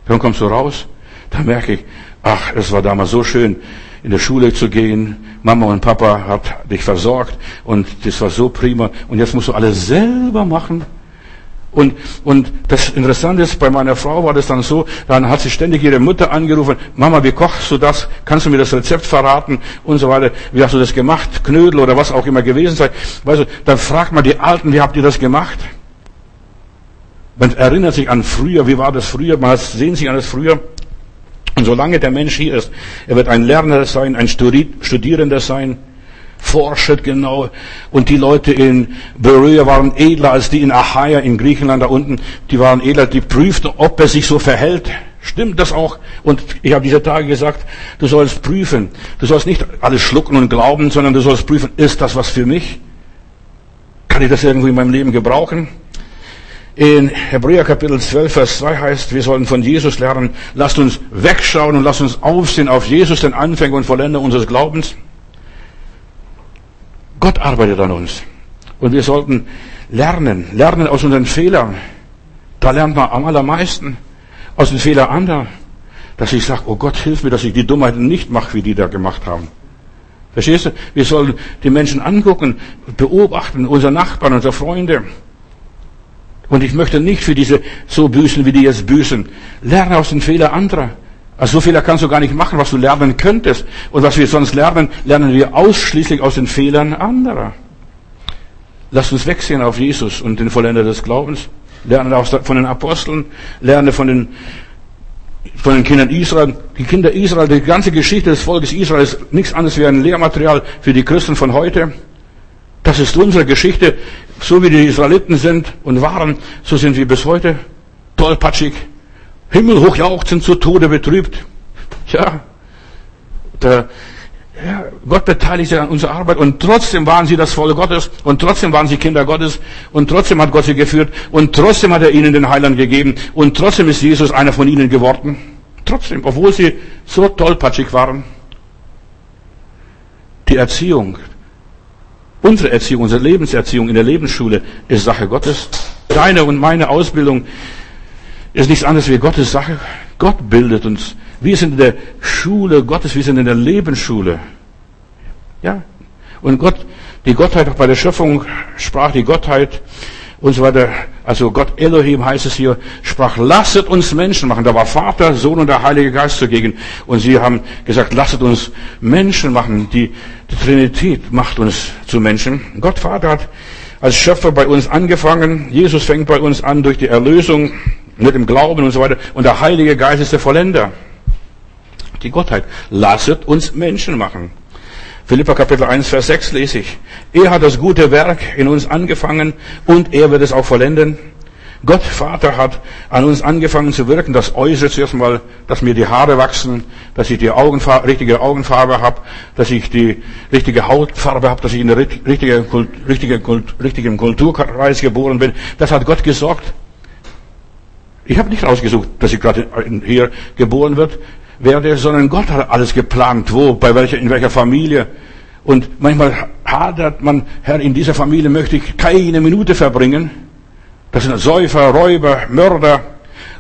Dann kommst du raus. Da merke ich, ach, es war damals so schön, in der Schule zu gehen. Mama und Papa hat dich versorgt und das war so prima. Und jetzt musst du alles selber machen. Und, und das Interessante ist, bei meiner Frau war das dann so, dann hat sie ständig ihre Mutter angerufen, Mama, wie kochst du das? Kannst du mir das Rezept verraten? Und so weiter. Wie hast du das gemacht? Knödel oder was auch immer gewesen sei. Weißt du, dann fragt man die Alten, wie habt ihr das gemacht? Man erinnert sich an früher, wie war das früher? Man sehen sich an das früher. Und solange der Mensch hier ist, er wird ein Lerner sein, ein Studierender sein, forschet genau. Und die Leute in Berea waren edler als die in Achaia in Griechenland da unten. Die waren edler, die prüften, ob er sich so verhält. Stimmt das auch? Und ich habe diese Tage gesagt, du sollst prüfen. Du sollst nicht alles schlucken und glauben, sondern du sollst prüfen, ist das was für mich? Kann ich das irgendwo in meinem Leben gebrauchen? In Hebräer Kapitel 12, Vers 2 heißt, wir sollen von Jesus lernen, lasst uns wegschauen und lasst uns aufsehen auf Jesus, den Anfänger und Vollender unseres Glaubens. Gott arbeitet an uns. Und wir sollten lernen, lernen aus unseren Fehlern. Da lernt man am allermeisten aus den Fehlern anderer. Dass ich sage, oh Gott, hilf mir, dass ich die Dummheiten nicht mache, wie die da gemacht haben. Verstehst du? Wir sollen die Menschen angucken, beobachten, unsere Nachbarn, unsere Freunde. Und ich möchte nicht für diese so büßen, wie die jetzt büßen. Lerne aus den Fehlern anderer. Also so Fehler kannst du gar nicht machen, was du lernen könntest. Und was wir sonst lernen, lernen wir ausschließlich aus den Fehlern anderer. Lass uns wegsehen auf Jesus und den Vollender des Glaubens. Lerne von den Aposteln, lerne von den, von den Kindern Israel. Die Kinder Israel, die ganze Geschichte des Volkes Israel ist nichts anderes wie ein Lehrmaterial für die Christen von heute. Das ist unsere Geschichte. So wie die Israeliten sind und waren, so sind wir bis heute tollpatschig, himmelhoch jauchzend, zu Tode betrübt. Ja, der, ja, Gott beteiligt sich an unserer Arbeit und trotzdem waren sie das Volk Gottes und trotzdem waren sie Kinder Gottes und trotzdem hat Gott sie geführt und trotzdem hat er ihnen den Heiland gegeben und trotzdem ist Jesus einer von ihnen geworden. Trotzdem, obwohl sie so tollpatschig waren, die Erziehung, unsere Erziehung, unsere Lebenserziehung in der Lebensschule ist Sache Gottes. Deine und meine Ausbildung ist nichts anderes wie Gottes Sache. Gott bildet uns. Wir sind in der Schule Gottes, wir sind in der Lebensschule. Ja. Und Gott, die Gottheit, auch bei der Schöpfung sprach die Gottheit und so weiter. Also Gott Elohim heißt es hier, sprach, lasset uns Menschen machen. Da war Vater, Sohn und der Heilige Geist zugegen. Und sie haben gesagt, lasset uns Menschen machen. Die, die Trinität macht uns zu Menschen. Gott Vater hat als Schöpfer bei uns angefangen. Jesus fängt bei uns an durch die Erlösung mit dem Glauben und so weiter. Und der Heilige Geist ist der Vollender. Die Gottheit. Lasset uns Menschen machen. Philippa Kapitel 1, Vers 6 lese ich. Er hat das gute Werk in uns angefangen und er wird es auch vollenden. Gott Vater hat an uns angefangen zu wirken, das Äußere zuerst mal, dass mir die Haare wachsen, dass ich die Augenfarbe, richtige Augenfarbe habe, dass ich die richtige Hautfarbe habe, dass ich in der richtigen, richtige, richtigen Kulturkreis geboren bin. Das hat Gott gesorgt. Ich habe nicht ausgesucht, dass ich gerade hier geboren wird, werde, sondern Gott hat alles geplant, wo, bei welcher, in welcher Familie. Und manchmal hadert man, Herr, in dieser Familie möchte ich keine Minute verbringen. Das sind Säufer, Räuber, Mörder.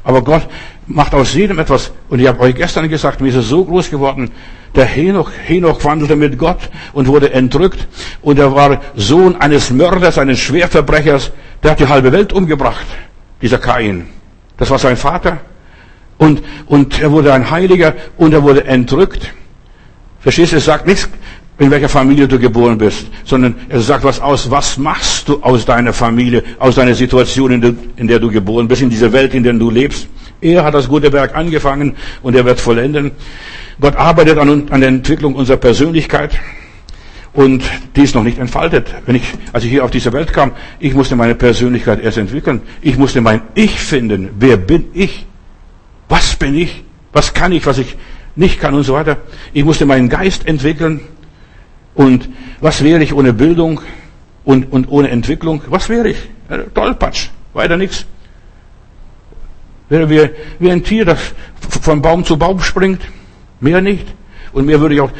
Aber Gott macht aus jedem etwas. Und ich habe euch gestern gesagt, mir ist es so groß geworden. Der Henoch, Henoch wandelte mit Gott und wurde entrückt. Und er war Sohn eines Mörders, eines Schwerverbrechers. Der hat die halbe Welt umgebracht. Dieser Kain. Das war sein Vater. Und, und er wurde ein Heiliger und er wurde entrückt. Verstehst du? Es sagt nichts, in welcher Familie du geboren bist, sondern er sagt was aus, was machst du aus deiner Familie, aus deiner Situation, in der, in der du geboren bist, in dieser Welt, in der du lebst. Er hat das gute Werk angefangen und er wird vollenden. Gott arbeitet an, an der Entwicklung unserer Persönlichkeit und die ist noch nicht entfaltet. Wenn ich, als ich hier auf diese Welt kam, ich musste meine Persönlichkeit erst entwickeln. Ich musste mein Ich finden. Wer bin ich? Was bin ich? Was kann ich, was ich nicht kann und so weiter. Ich musste meinen Geist entwickeln. Und was wäre ich ohne Bildung und, und ohne Entwicklung? Was wäre ich? Tollpatsch. Weiter nichts. Wäre wie, wie ein Tier, das von Baum zu Baum springt. Mehr nicht. Und mehr würde ich auch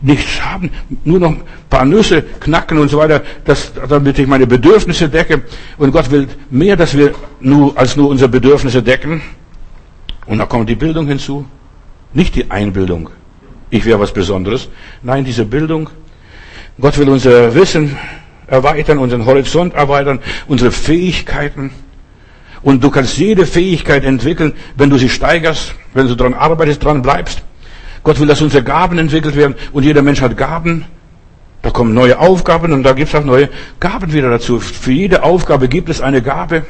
nichts haben. Nur noch ein paar Nüsse knacken und so weiter, dass, damit ich meine Bedürfnisse decke. Und Gott will mehr, dass wir nur, als nur unsere Bedürfnisse decken. Und da kommt die Bildung hinzu. Nicht die Einbildung. Ich wäre was Besonderes. Nein, diese Bildung. Gott will unser Wissen erweitern, unseren Horizont erweitern, unsere Fähigkeiten. Und du kannst jede Fähigkeit entwickeln, wenn du sie steigerst, wenn du daran arbeitest, dran bleibst. Gott will, dass unsere Gaben entwickelt werden. Und jeder Mensch hat Gaben. Da kommen neue Aufgaben und da gibt es auch neue Gaben wieder dazu. Für jede Aufgabe gibt es eine Gabe.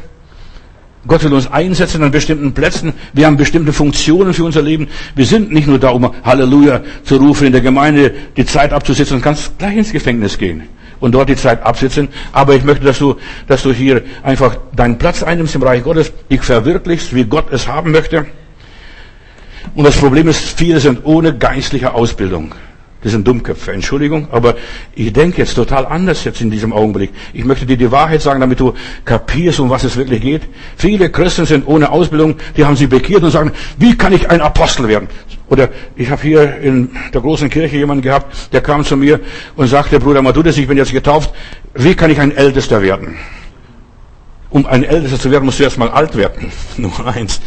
Gott will uns einsetzen an bestimmten Plätzen. Wir haben bestimmte Funktionen für unser Leben. Wir sind nicht nur da, um Halleluja zu rufen, in der Gemeinde die Zeit abzusitzen und kannst gleich ins Gefängnis gehen und dort die Zeit absitzen. Aber ich möchte, dass du, dass du hier einfach deinen Platz einnimmst im Reich Gottes, dich verwirklichst, wie Gott es haben möchte. Und das Problem ist, viele sind ohne geistliche Ausbildung. Das sind Dummköpfe, Entschuldigung, aber ich denke jetzt total anders jetzt in diesem Augenblick. Ich möchte dir die Wahrheit sagen, damit du kapierst, um was es wirklich geht. Viele Christen sind ohne Ausbildung, die haben sich bekehrt und sagen, wie kann ich ein Apostel werden? Oder ich habe hier in der großen Kirche jemanden gehabt, der kam zu mir und sagte, Bruder Matudis, ich bin jetzt getauft, wie kann ich ein Ältester werden? Um ein Ältester zu werden, musst du erst mal alt werden. Nummer eins.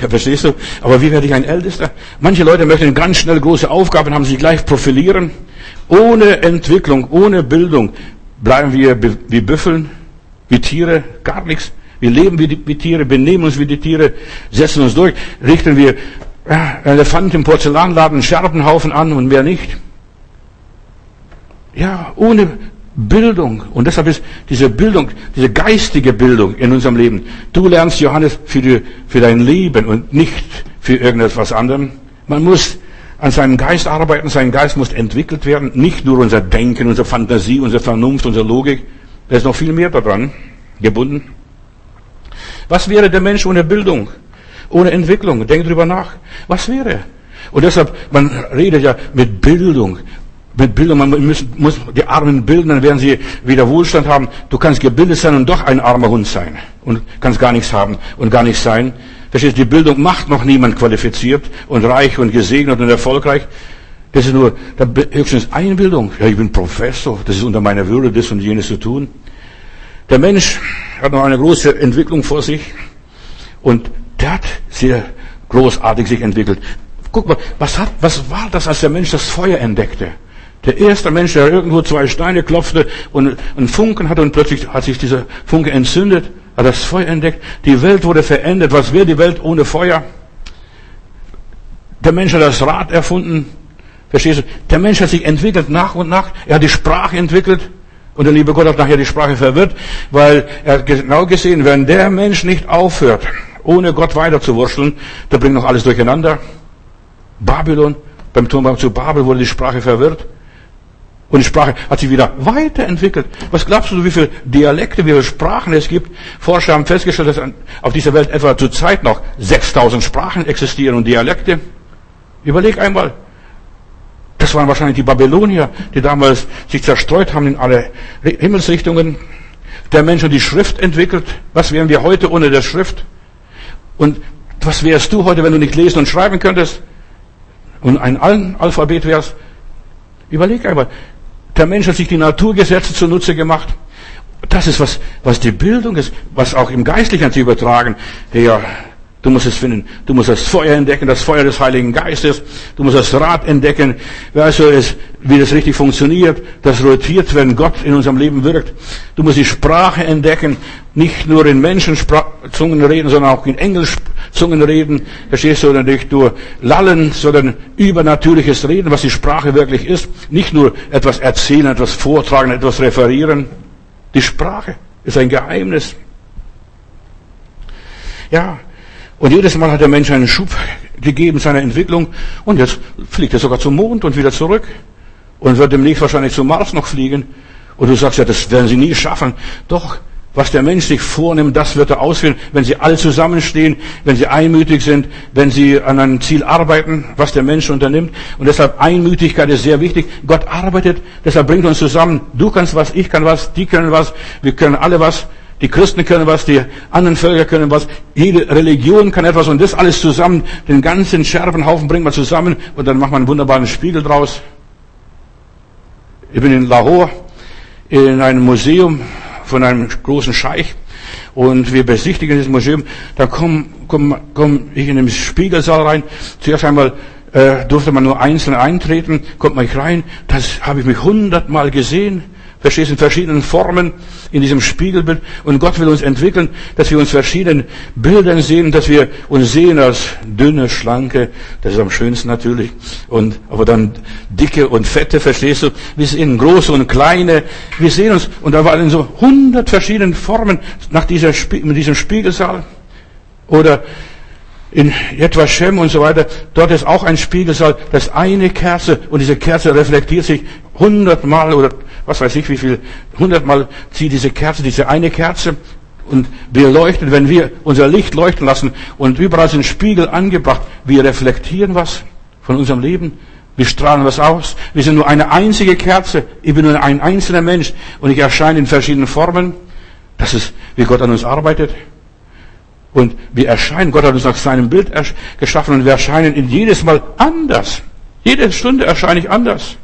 Ja, verstehst du? Aber wie werde ich ein Ältester? Manche Leute möchten ganz schnell große Aufgaben haben, sich gleich profilieren. Ohne Entwicklung, ohne Bildung bleiben wir wie Büffeln, wie Tiere, gar nichts. Wir leben wie, die, wie Tiere, benehmen uns wie die Tiere, setzen uns durch, richten wir äh, Elefanten im Porzellanladen, Scherbenhaufen an und mehr nicht. Ja, ohne Bildung. Und deshalb ist diese Bildung, diese geistige Bildung in unserem Leben. Du lernst Johannes für, die, für dein Leben und nicht für irgendetwas anderem. Man muss an seinem Geist arbeiten, sein Geist muss entwickelt werden. Nicht nur unser Denken, unsere Fantasie, unsere Vernunft, unsere Logik. Da ist noch viel mehr daran gebunden. Was wäre der Mensch ohne Bildung? Ohne Entwicklung? Denk drüber nach. Was wäre? Und deshalb, man redet ja mit Bildung. Mit Bildung, man muss, muss die Armen bilden, dann werden sie wieder Wohlstand haben. Du kannst gebildet sein und doch ein armer Hund sein und kannst gar nichts haben und gar nichts sein. Verstehst du, die Bildung macht noch niemand qualifiziert und reich und gesegnet und erfolgreich. Das ist nur höchstens Einbildung. Ja, ich bin Professor, das ist unter meiner Würde, das und jenes zu tun. Der Mensch hat noch eine große Entwicklung vor sich und der hat sehr großartig sich entwickelt. Guck mal, was, hat, was war das, als der Mensch das Feuer entdeckte? Der erste Mensch, der irgendwo zwei Steine klopfte und einen Funken hatte und plötzlich hat sich dieser Funke entzündet, hat das Feuer entdeckt. Die Welt wurde verändert. Was wäre die Welt ohne Feuer? Der Mensch hat das Rad erfunden. Verstehst du? Der Mensch hat sich entwickelt nach und nach. Er hat die Sprache entwickelt. Und der liebe Gott hat nachher die Sprache verwirrt, weil er hat genau gesehen, wenn der Mensch nicht aufhört, ohne Gott weiterzuwurschteln, der bringt noch alles durcheinander. Babylon, beim Turmbau zu Babel wurde die Sprache verwirrt. Und die Sprache hat sich wieder weiterentwickelt. Was glaubst du, wie viele Dialekte, wie viele Sprachen es gibt? Forscher haben festgestellt, dass auf dieser Welt etwa zur Zeit noch 6000 Sprachen existieren und Dialekte. Überleg einmal. Das waren wahrscheinlich die Babylonier, die damals sich zerstreut haben in alle Himmelsrichtungen. Der Mensch hat die Schrift entwickelt. Was wären wir heute ohne der Schrift? Und was wärst du heute, wenn du nicht lesen und schreiben könntest? Und ein Alphabet wärst? Überleg einmal. Der Mensch hat sich die Naturgesetze zunutze gemacht. Das ist was, was die Bildung ist, was auch im Geistlichen zu übertragen. Ja, du musst es finden. Du musst das Feuer entdecken, das Feuer des Heiligen Geistes. Du musst das Rad entdecken. Weißt du, es, wie das richtig funktioniert. Das rotiert, wenn Gott in unserem Leben wirkt. Du musst die Sprache entdecken. Nicht nur in Menschenzungen reden, sondern auch in Engelszungen reden. Verstehst du, nicht nur lallen, sondern übernatürliches Reden, was die Sprache wirklich ist. Nicht nur etwas erzählen, etwas vortragen, etwas referieren. Die Sprache ist ein Geheimnis. Ja, und jedes Mal hat der Mensch einen Schub gegeben seiner Entwicklung und jetzt fliegt er sogar zum Mond und wieder zurück und wird demnächst wahrscheinlich zum Mars noch fliegen. Und du sagst ja, das werden sie nie schaffen. Doch, was der Mensch sich vornimmt, das wird er ausführen, wenn sie alle zusammenstehen, wenn sie einmütig sind, wenn sie an einem Ziel arbeiten, was der Mensch unternimmt. Und deshalb Einmütigkeit ist sehr wichtig. Gott arbeitet, deshalb bringt uns zusammen. Du kannst was, ich kann was, die können was, wir können alle was. Die Christen können was, die anderen Völker können was, jede Religion kann etwas und das alles zusammen, den ganzen Scherbenhaufen bringen wir zusammen und dann machen wir einen wunderbaren Spiegel draus. Ich bin in Lahore in einem Museum von einem großen Scheich und wir besichtigen dieses Museum. Da komme komm, komm ich in den Spiegelsaal rein. Zuerst einmal äh, durfte man nur einzeln eintreten, kommt man rein. Das habe ich mich hundertmal gesehen. Verstehst du, in verschiedenen Formen in diesem Spiegelbild. Und Gott will uns entwickeln, dass wir uns verschiedenen Bildern sehen, dass wir uns sehen als dünne, schlanke, das ist am schönsten natürlich, und, aber dann dicke und fette, verstehst du? Wir sehen große und kleine. Wir sehen uns, und da waren so hundert verschiedenen Formen nach dieser, in diesem Spiegelsaal. Oder in etwa Shem und so weiter, dort ist auch ein Spiegelsaal, das eine Kerze und diese Kerze reflektiert sich hundertmal oder was weiß ich wie viel, hundertmal zieht diese Kerze, diese eine Kerze und wir leuchten, wenn wir unser Licht leuchten lassen und überall sind Spiegel angebracht, wir reflektieren was von unserem Leben, wir strahlen was aus, wir sind nur eine einzige Kerze, ich bin nur ein einzelner Mensch und ich erscheine in verschiedenen Formen, das ist, wie Gott an uns arbeitet. Und wir erscheinen, Gott hat uns nach seinem Bild geschaffen und wir erscheinen in jedes Mal anders. Jede Stunde erscheine ich anders.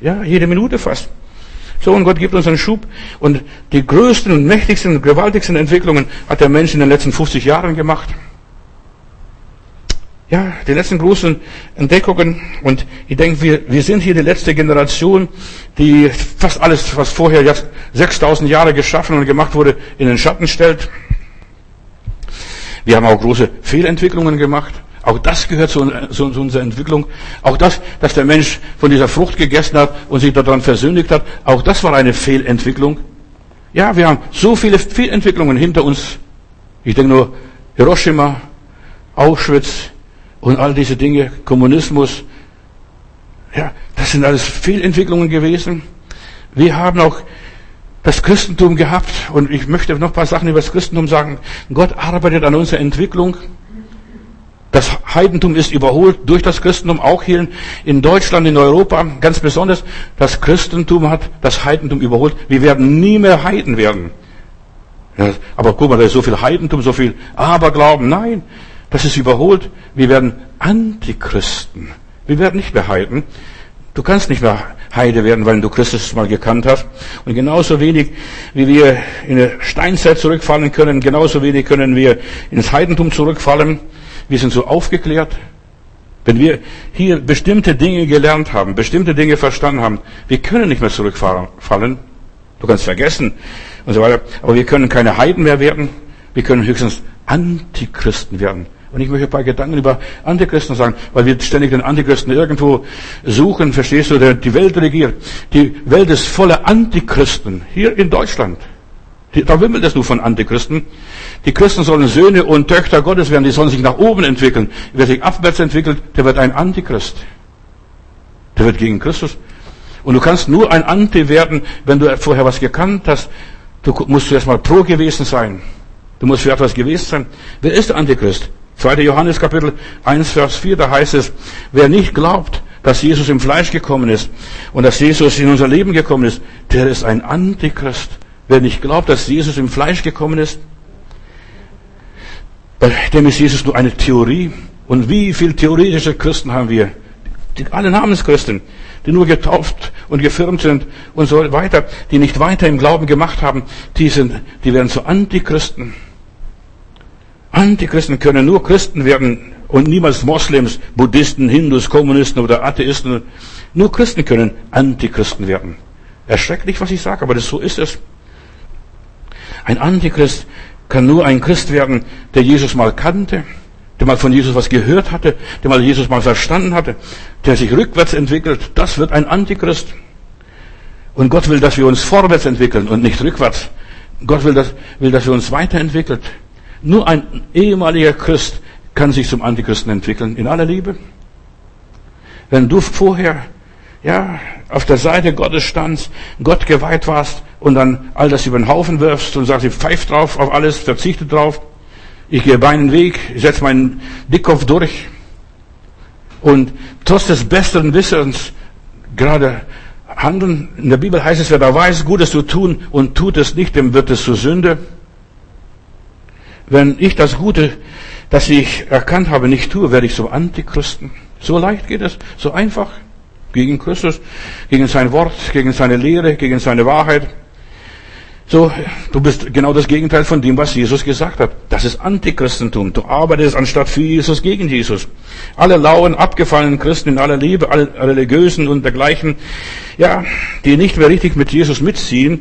Ja, jede Minute fast. So, und Gott gibt uns einen Schub. Und die größten und mächtigsten und gewaltigsten Entwicklungen hat der Mensch in den letzten 50 Jahren gemacht. Ja, die letzten großen Entdeckungen. Und ich denke, wir, wir sind hier die letzte Generation, die fast alles, was vorher 6000 Jahre geschaffen und gemacht wurde, in den Schatten stellt. Wir haben auch große Fehlentwicklungen gemacht. Auch das gehört zu, zu, zu, unserer Entwicklung. Auch das, dass der Mensch von dieser Frucht gegessen hat und sich daran versündigt hat, auch das war eine Fehlentwicklung. Ja, wir haben so viele Fehlentwicklungen hinter uns. Ich denke nur Hiroshima, Auschwitz und all diese Dinge, Kommunismus. Ja, das sind alles Fehlentwicklungen gewesen. Wir haben auch das Christentum gehabt und ich möchte noch ein paar Sachen über das Christentum sagen. Gott arbeitet an unserer Entwicklung. Das Heidentum ist überholt durch das Christentum, auch hier in Deutschland, in Europa, ganz besonders. Das Christentum hat das Heidentum überholt. Wir werden nie mehr Heiden werden. Ja, aber guck mal, da ist so viel Heidentum, so viel Aberglauben. Nein, das ist überholt. Wir werden Antichristen. Wir werden nicht mehr Heiden. Du kannst nicht mehr Heide werden, weil du Christus mal gekannt hast. Und genauso wenig, wie wir in eine Steinzeit zurückfallen können, genauso wenig können wir ins Heidentum zurückfallen. Wir sind so aufgeklärt. Wenn wir hier bestimmte Dinge gelernt haben, bestimmte Dinge verstanden haben, wir können nicht mehr zurückfallen. Du kannst vergessen und so weiter. Aber wir können keine Heiden mehr werden. Wir können höchstens Antichristen werden. Und ich möchte ein paar Gedanken über Antichristen sagen, weil wir ständig den Antichristen irgendwo suchen, verstehst du, der die Welt regiert. Die Welt ist voller Antichristen, hier in Deutschland. Da wimmelt es nur von Antichristen. Die Christen sollen Söhne und Töchter Gottes werden, die sollen sich nach oben entwickeln. Wer sich abwärts entwickelt, der wird ein Antichrist. Der wird gegen Christus. Und du kannst nur ein Anti werden, wenn du vorher was gekannt hast. Du musst zuerst mal pro gewesen sein. Du musst für etwas gewesen sein. Wer ist der Antichrist? 2. Johannes Kapitel 1, Vers 4, da heißt es, wer nicht glaubt, dass Jesus im Fleisch gekommen ist und dass Jesus in unser Leben gekommen ist, der ist ein Antichrist. Wer nicht glaubt, dass Jesus im Fleisch gekommen ist, bei dem ist Jesus nur eine Theorie. Und wie viele theoretische Christen haben wir? Die, alle Namenschristen, die nur getauft und gefirmt sind und so weiter, die nicht weiter im Glauben gemacht haben, die sind, die werden zu Antichristen. Antichristen können nur Christen werden und niemals Moslems, Buddhisten, Hindus, Kommunisten oder Atheisten. Nur Christen können Antichristen werden. Erschrecklich, was ich sage, aber das, so ist es. Ein Antichrist kann nur ein Christ werden, der Jesus mal kannte, der mal von Jesus was gehört hatte, der mal Jesus mal verstanden hatte, der sich rückwärts entwickelt. Das wird ein Antichrist. Und Gott will, dass wir uns vorwärts entwickeln und nicht rückwärts. Gott will, dass, will, dass wir uns weiterentwickeln. Nur ein ehemaliger Christ kann sich zum Antichristen entwickeln, in aller Liebe. Wenn du vorher, ja, auf der Seite Gottes standst, Gott geweiht warst und dann all das über den Haufen wirfst und sagst, ich pfeif drauf, auf alles, verzichte drauf, ich gehe meinen Weg, ich setze meinen Dickkopf durch und trotz des besseren Wissens gerade handeln. In der Bibel heißt es, wer da weiß, Gutes zu tun und tut es nicht, dem wird es zur Sünde wenn ich das Gute, das ich erkannt habe, nicht tue, werde ich zum Antichristen. So leicht geht es, so einfach. Gegen Christus, gegen sein Wort, gegen seine Lehre, gegen seine Wahrheit. So, du bist genau das Gegenteil von dem, was Jesus gesagt hat. Das ist Antichristentum. Du arbeitest anstatt für Jesus gegen Jesus. Alle lauen, abgefallenen Christen in aller Liebe, alle religiösen und dergleichen, ja, die nicht mehr richtig mit Jesus mitziehen,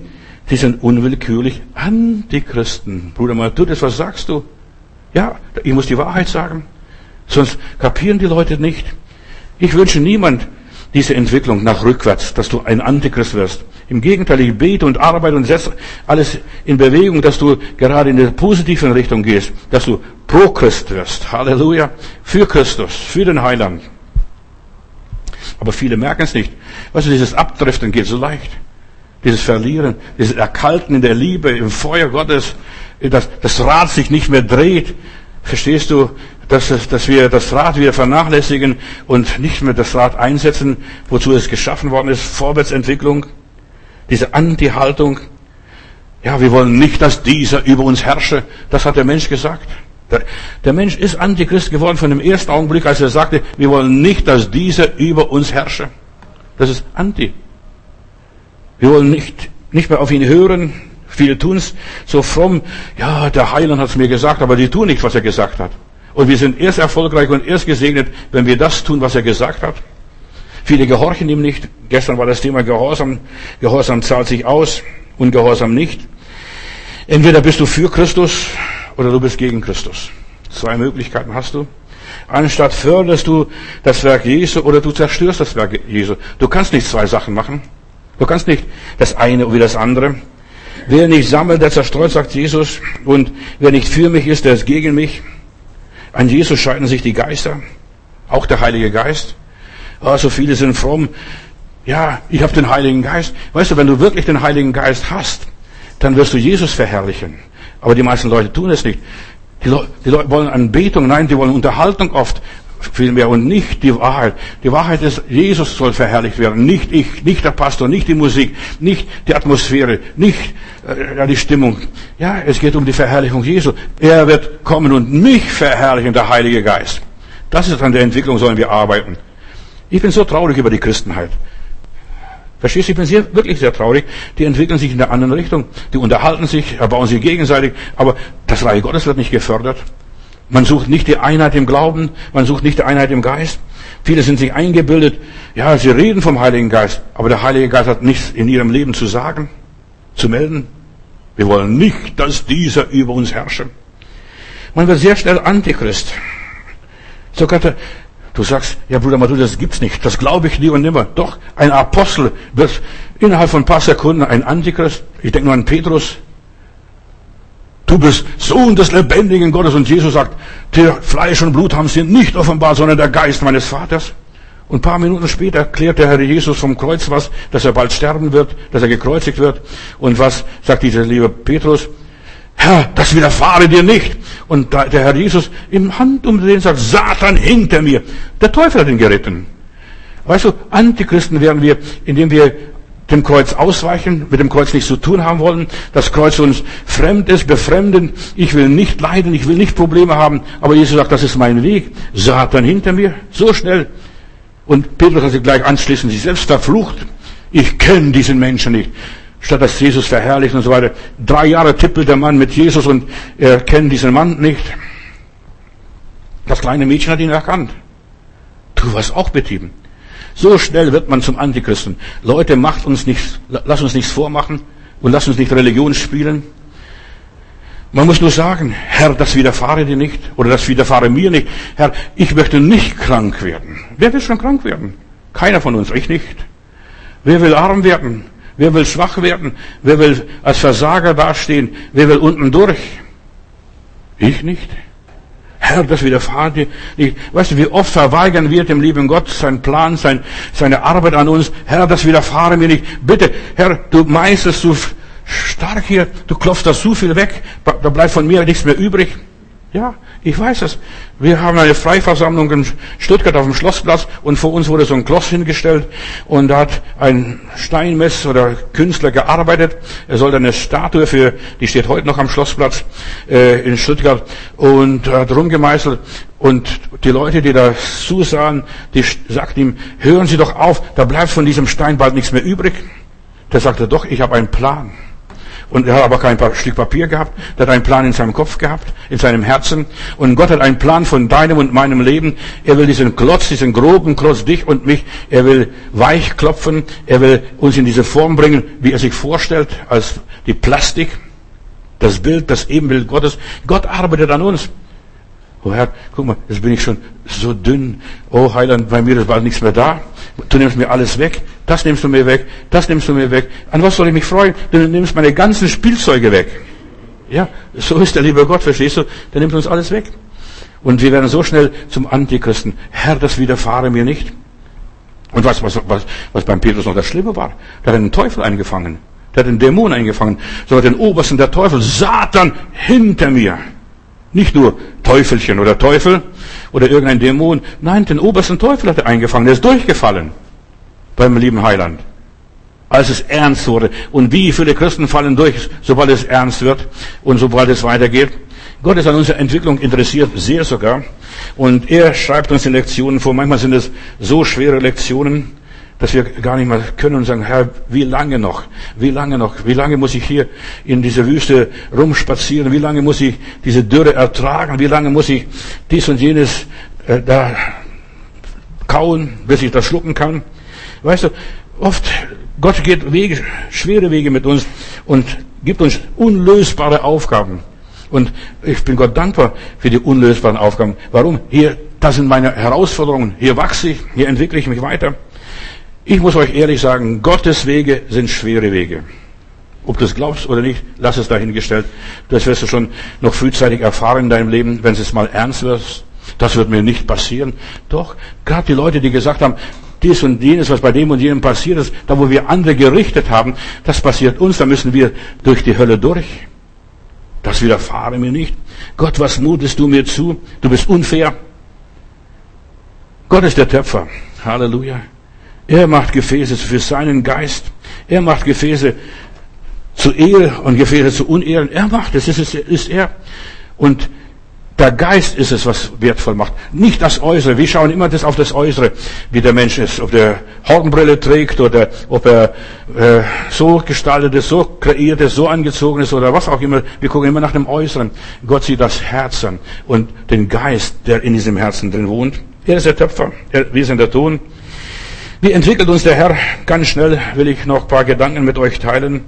die sind unwillkürlich Antichristen. Bruder Matthäus, was sagst du? Ja, ich muss die Wahrheit sagen. Sonst kapieren die Leute nicht. Ich wünsche niemand diese Entwicklung nach rückwärts, dass du ein Antichrist wirst. Im Gegenteil, ich bete und arbeite und setze alles in Bewegung, dass du gerade in der positiven Richtung gehst, dass du pro Christ wirst. Halleluja. Für Christus, für den Heiland. Aber viele merken es nicht. Weißt du, dieses Abdriften geht so leicht dieses Verlieren, dieses Erkalten in der Liebe, im Feuer Gottes, dass das Rad sich nicht mehr dreht. Verstehst du, dass, dass wir das Rad wieder vernachlässigen und nicht mehr das Rad einsetzen, wozu es geschaffen worden ist? Vorwärtsentwicklung, diese Anti-Haltung. Ja, wir wollen nicht, dass dieser über uns herrsche. Das hat der Mensch gesagt. Der, der Mensch ist Antichrist geworden von dem ersten Augenblick, als er sagte, wir wollen nicht, dass dieser über uns herrsche. Das ist Anti. Wir wollen nicht, nicht mehr auf ihn hören. Viele tun's so fromm. Ja, der Heiland hat's mir gesagt, aber die tun nicht, was er gesagt hat. Und wir sind erst erfolgreich und erst gesegnet, wenn wir das tun, was er gesagt hat. Viele gehorchen ihm nicht. Gestern war das Thema Gehorsam. Gehorsam zahlt sich aus, Ungehorsam nicht. Entweder bist du für Christus oder du bist gegen Christus. Zwei Möglichkeiten hast du. Anstatt förderst du das Werk Jesu oder du zerstörst das Werk Jesu. Du kannst nicht zwei Sachen machen. Du kannst nicht das eine wie das andere. Wer nicht sammelt, der zerstreut, sagt Jesus. Und wer nicht für mich ist, der ist gegen mich. An Jesus scheiden sich die Geister. Auch der Heilige Geist. Oh, so viele sind fromm. Ja, ich habe den Heiligen Geist. Weißt du, wenn du wirklich den Heiligen Geist hast, dann wirst du Jesus verherrlichen. Aber die meisten Leute tun es nicht. Die, Leute, die Leute wollen Anbetung, nein, die wollen Unterhaltung oft vielmehr und nicht die Wahrheit. Die Wahrheit ist, Jesus soll verherrlicht werden, nicht ich, nicht der Pastor, nicht die Musik, nicht die Atmosphäre, nicht äh, die Stimmung. Ja, es geht um die Verherrlichung Jesu. Er wird kommen und mich verherrlichen, der Heilige Geist. Das ist an der Entwicklung, sollen wir arbeiten. Ich bin so traurig über die Christenheit. Verstehst du? Ich bin sehr, wirklich sehr traurig. Die entwickeln sich in der anderen Richtung. Die unterhalten sich, erbauen sich gegenseitig. Aber das Reich Gottes wird nicht gefördert. Man sucht nicht die Einheit im Glauben. Man sucht nicht die Einheit im Geist. Viele sind sich eingebildet. Ja, sie reden vom Heiligen Geist. Aber der Heilige Geist hat nichts in ihrem Leben zu sagen, zu melden. Wir wollen nicht, dass dieser über uns herrsche. Man wird sehr schnell Antichrist. Sogar der, Du sagst, ja Bruder Madu, das gibt's nicht. Das glaube ich nie und nimmer. Doch, ein Apostel wird innerhalb von ein paar Sekunden ein Antichrist. Ich denke nur an Petrus. Du bist Sohn des lebendigen Gottes. Und Jesus sagt, der Fleisch und Blut haben sie nicht offenbart, sondern der Geist meines Vaters. Und ein paar Minuten später klärt der Herr Jesus vom Kreuz was, dass er bald sterben wird, dass er gekreuzigt wird. Und was sagt dieser liebe Petrus? Herr, das widerfahre dir nicht. Und der Herr Jesus im Handumdrehen sagt, Satan hinter mir. Der Teufel hat ihn geritten. Weißt du, Antichristen werden wir, indem wir dem Kreuz ausweichen, mit dem Kreuz nichts zu tun haben wollen, das Kreuz uns fremd ist, befremdend. Ich will nicht leiden, ich will nicht Probleme haben, aber Jesus sagt, das ist mein Weg. Satan hinter mir, so schnell. Und Petrus hat sich gleich anschließend sich selbst verflucht. Ich kenne diesen Menschen nicht statt dass Jesus verherrlicht und so weiter. Drei Jahre tippelt der Mann mit Jesus und er kennt diesen Mann nicht. Das kleine Mädchen hat ihn erkannt. Du warst auch betrieben. So schnell wird man zum Antichristen. Leute, macht uns nichts, lass uns nichts vormachen und lass uns nicht Religion spielen. Man muss nur sagen, Herr, das widerfahre dir nicht oder das widerfahre mir nicht. Herr, ich möchte nicht krank werden. Wer will schon krank werden? Keiner von uns, ich nicht. Wer will arm werden? Wer will schwach werden? Wer will als Versager dastehen? Wer will unten durch? Ich nicht. Herr, das widerfahrt dir nicht. Weißt du, wie oft verweigern wir dem lieben Gott seinen Plan, sein, seine Arbeit an uns. Herr, das widerfahre mir nicht. Bitte, Herr, du meisterst so stark hier, du klopfst da so viel weg, da bleibt von mir nichts mehr übrig. Ja, ich weiß es. Wir haben eine Freiversammlung in Stuttgart auf dem Schlossplatz und vor uns wurde so ein Kloss hingestellt und da hat ein Steinmess oder Künstler gearbeitet. Er sollte eine Statue für, die steht heute noch am Schlossplatz äh, in Stuttgart und hat rumgemeißelt und die Leute, die da zusahen, die sagten ihm, hören Sie doch auf, da bleibt von diesem Stein bald nichts mehr übrig. Der sagte, doch, ich habe einen Plan. Und er hat aber kein Stück Papier gehabt. Er hat einen Plan in seinem Kopf gehabt, in seinem Herzen. Und Gott hat einen Plan von deinem und meinem Leben. Er will diesen Klotz, diesen groben Klotz, dich und mich, er will weich klopfen. Er will uns in diese Form bringen, wie er sich vorstellt, als die Plastik, das Bild, das Ebenbild Gottes. Gott arbeitet an uns. Oh Herr, guck mal, jetzt bin ich schon so dünn. Oh Heiland, bei mir ist bald nichts mehr da. Du nimmst mir alles weg. Das nimmst du mir weg. Das nimmst du mir weg. An was soll ich mich freuen? Du nimmst meine ganzen Spielzeuge weg. Ja, so ist der liebe Gott, verstehst du? Der nimmt uns alles weg. Und wir werden so schnell zum Antichristen. Herr, das widerfahre mir nicht. Und was, was, was, was beim Petrus noch das Schlimme war, der hat den Teufel eingefangen. Der hat den Dämon eingefangen. So den Obersten der Teufel. Satan hinter mir. Nicht nur Teufelchen oder Teufel oder irgendein Dämon. Nein, den obersten Teufel hat er eingefangen. Der ist durchgefallen beim lieben Heiland. Als es ernst wurde. Und wie viele Christen fallen durch, sobald es ernst wird und sobald es weitergeht. Gott ist an unserer Entwicklung interessiert, sehr sogar. Und er schreibt uns die Lektionen vor. Manchmal sind es so schwere Lektionen, dass wir gar nicht mehr können und sagen, Herr, wie lange noch? Wie lange noch? Wie lange muss ich hier in dieser Wüste rumspazieren? Wie lange muss ich diese Dürre ertragen? Wie lange muss ich dies und jenes äh, da kauen, bis ich das schlucken kann? Weißt du, oft Gott geht Wege, schwere Wege mit uns und gibt uns unlösbare Aufgaben. Und ich bin Gott dankbar für die unlösbaren Aufgaben. Warum? Hier, das sind meine Herausforderungen. Hier wachse ich, hier entwickle ich mich weiter. Ich muss euch ehrlich sagen, Gottes Wege sind schwere Wege. Ob du es glaubst oder nicht, lass es dahingestellt. Das wirst du schon noch frühzeitig erfahren in deinem Leben, wenn es mal ernst wird. Das wird mir nicht passieren. Doch, gerade die Leute, die gesagt haben, dies und jenes, was bei dem und jenem passiert ist, da wo wir andere gerichtet haben, das passiert uns, da müssen wir durch die Hölle durch. Das widerfahre mir nicht. Gott, was mutest du mir zu? Du bist unfair. Gott ist der Töpfer. Halleluja. Er macht Gefäße für seinen Geist. Er macht Gefäße zu Ehre und Gefäße zu Unehren. Er macht es, ist, ist er. Und der Geist ist es, was wertvoll macht. Nicht das Äußere. Wir schauen immer das auf das Äußere, wie der Mensch ist. Ob der Hornbrille trägt oder ob er äh, so gestaltet ist, so kreiert ist, so angezogen ist oder was auch immer. Wir gucken immer nach dem Äußeren. Gott sieht das Herz an und den Geist, der in diesem Herzen drin wohnt. Er ist der Töpfer. Er, wir sind der Ton. Wie entwickelt uns der Herr? Ganz schnell will ich noch ein paar Gedanken mit euch teilen.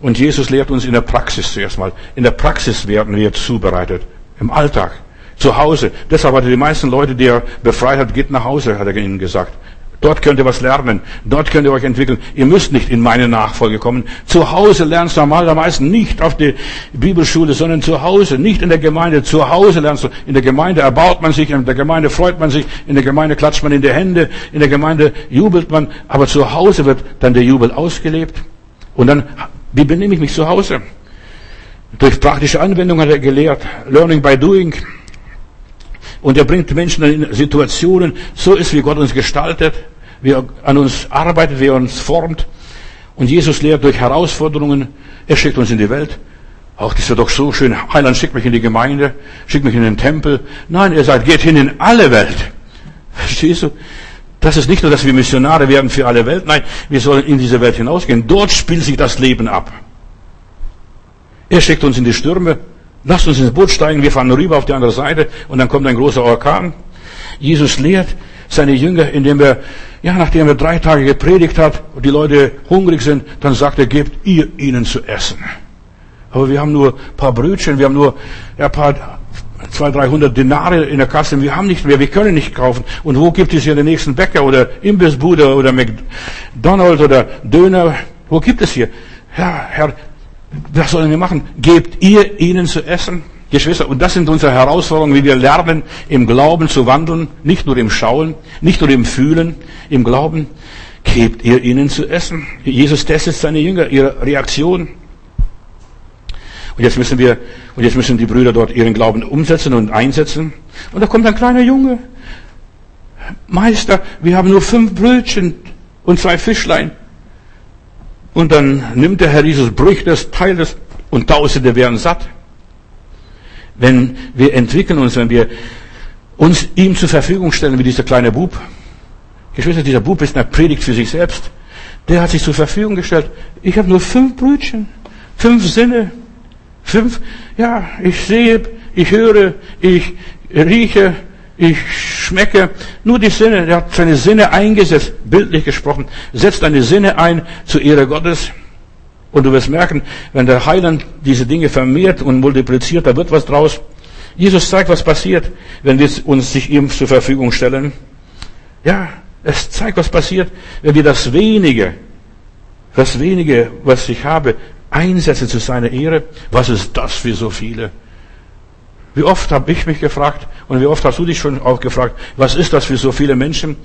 Und Jesus lehrt uns in der Praxis zuerst mal. In der Praxis werden wir zubereitet. Im Alltag. Zu Hause. Deshalb hat er die meisten Leute, die er befreit hat, geht nach Hause, hat er ihnen gesagt. Dort könnt ihr was lernen. Dort könnt ihr euch entwickeln. Ihr müsst nicht in meine Nachfolge kommen. Zu Hause lernst du normalerweise nicht auf die Bibelschule, sondern zu Hause, nicht in der Gemeinde. Zu Hause lernst du. In der Gemeinde erbaut man sich, in der Gemeinde freut man sich, in der Gemeinde klatscht man in die Hände, in der Gemeinde jubelt man. Aber zu Hause wird dann der Jubel ausgelebt. Und dann, wie benehme ich mich zu Hause? Durch praktische Anwendung hat er gelehrt. Learning by doing. Und er bringt Menschen in Situationen, so ist, wie Gott uns gestaltet, wie er an uns arbeitet, wie er uns formt. Und Jesus lehrt durch Herausforderungen. Er schickt uns in die Welt. Auch das ist doch so schön. Heiland schickt mich in die Gemeinde, schickt mich in den Tempel. Nein, er sagt, geht hin in alle Welt. Verstehst du? Das ist nicht nur, dass wir Missionare werden für alle Welt. Nein, wir sollen in diese Welt hinausgehen. Dort spielt sich das Leben ab. Er schickt uns in die Stürme. Lasst uns ins Boot steigen, wir fahren rüber auf die andere Seite und dann kommt ein großer Orkan. Jesus lehrt seine Jünger, indem er, ja, nachdem er drei Tage gepredigt hat und die Leute hungrig sind, dann sagt er, gebt ihr ihnen zu essen. Aber wir haben nur ein paar Brötchen, wir haben nur ein paar, zwei, dreihundert Denare in der Kasse, wir haben nicht mehr, wir können nicht kaufen. Und wo gibt es hier den nächsten Bäcker oder Imbissbude oder McDonald's oder Döner? Wo gibt es hier? Ja, Herr, was sollen wir machen? Gebt ihr ihnen zu essen? Geschwister, und das sind unsere Herausforderungen, wie wir lernen, im Glauben zu wandeln, nicht nur im Schauen, nicht nur im Fühlen, im Glauben. Gebt ihr ihnen zu essen? Jesus testet seine Jünger, ihre Reaktion. Und jetzt müssen wir, und jetzt müssen die Brüder dort ihren Glauben umsetzen und einsetzen. Und da kommt ein kleiner Junge. Meister, wir haben nur fünf Brötchen und zwei Fischlein. Und dann nimmt der Herr Jesus, bricht es, teilt es und Tausende werden satt. Wenn wir entwickeln uns, wenn wir uns ihm zur Verfügung stellen, wie dieser kleine Bub. Geschwister, dieser Bub ist eine Predigt für sich selbst. Der hat sich zur Verfügung gestellt. Ich habe nur fünf Brötchen, fünf Sinne, fünf, ja, ich sehe, ich höre, ich rieche, ich schmecke. Nur die Sinne, er hat seine Sinne eingesetzt, bildlich gesprochen. Setzt deine Sinne ein zur Ehre Gottes. Und du wirst merken, wenn der Heiland diese Dinge vermehrt und multipliziert, da wird was draus. Jesus zeigt, was passiert, wenn wir uns sich ihm zur Verfügung stellen. Ja, es zeigt, was passiert, wenn wir das wenige, das wenige, was ich habe, einsetzen zu seiner Ehre. Was ist das für so viele? Wie oft habe ich mich gefragt und wie oft hast du dich schon auch gefragt, was ist das für so viele Menschen?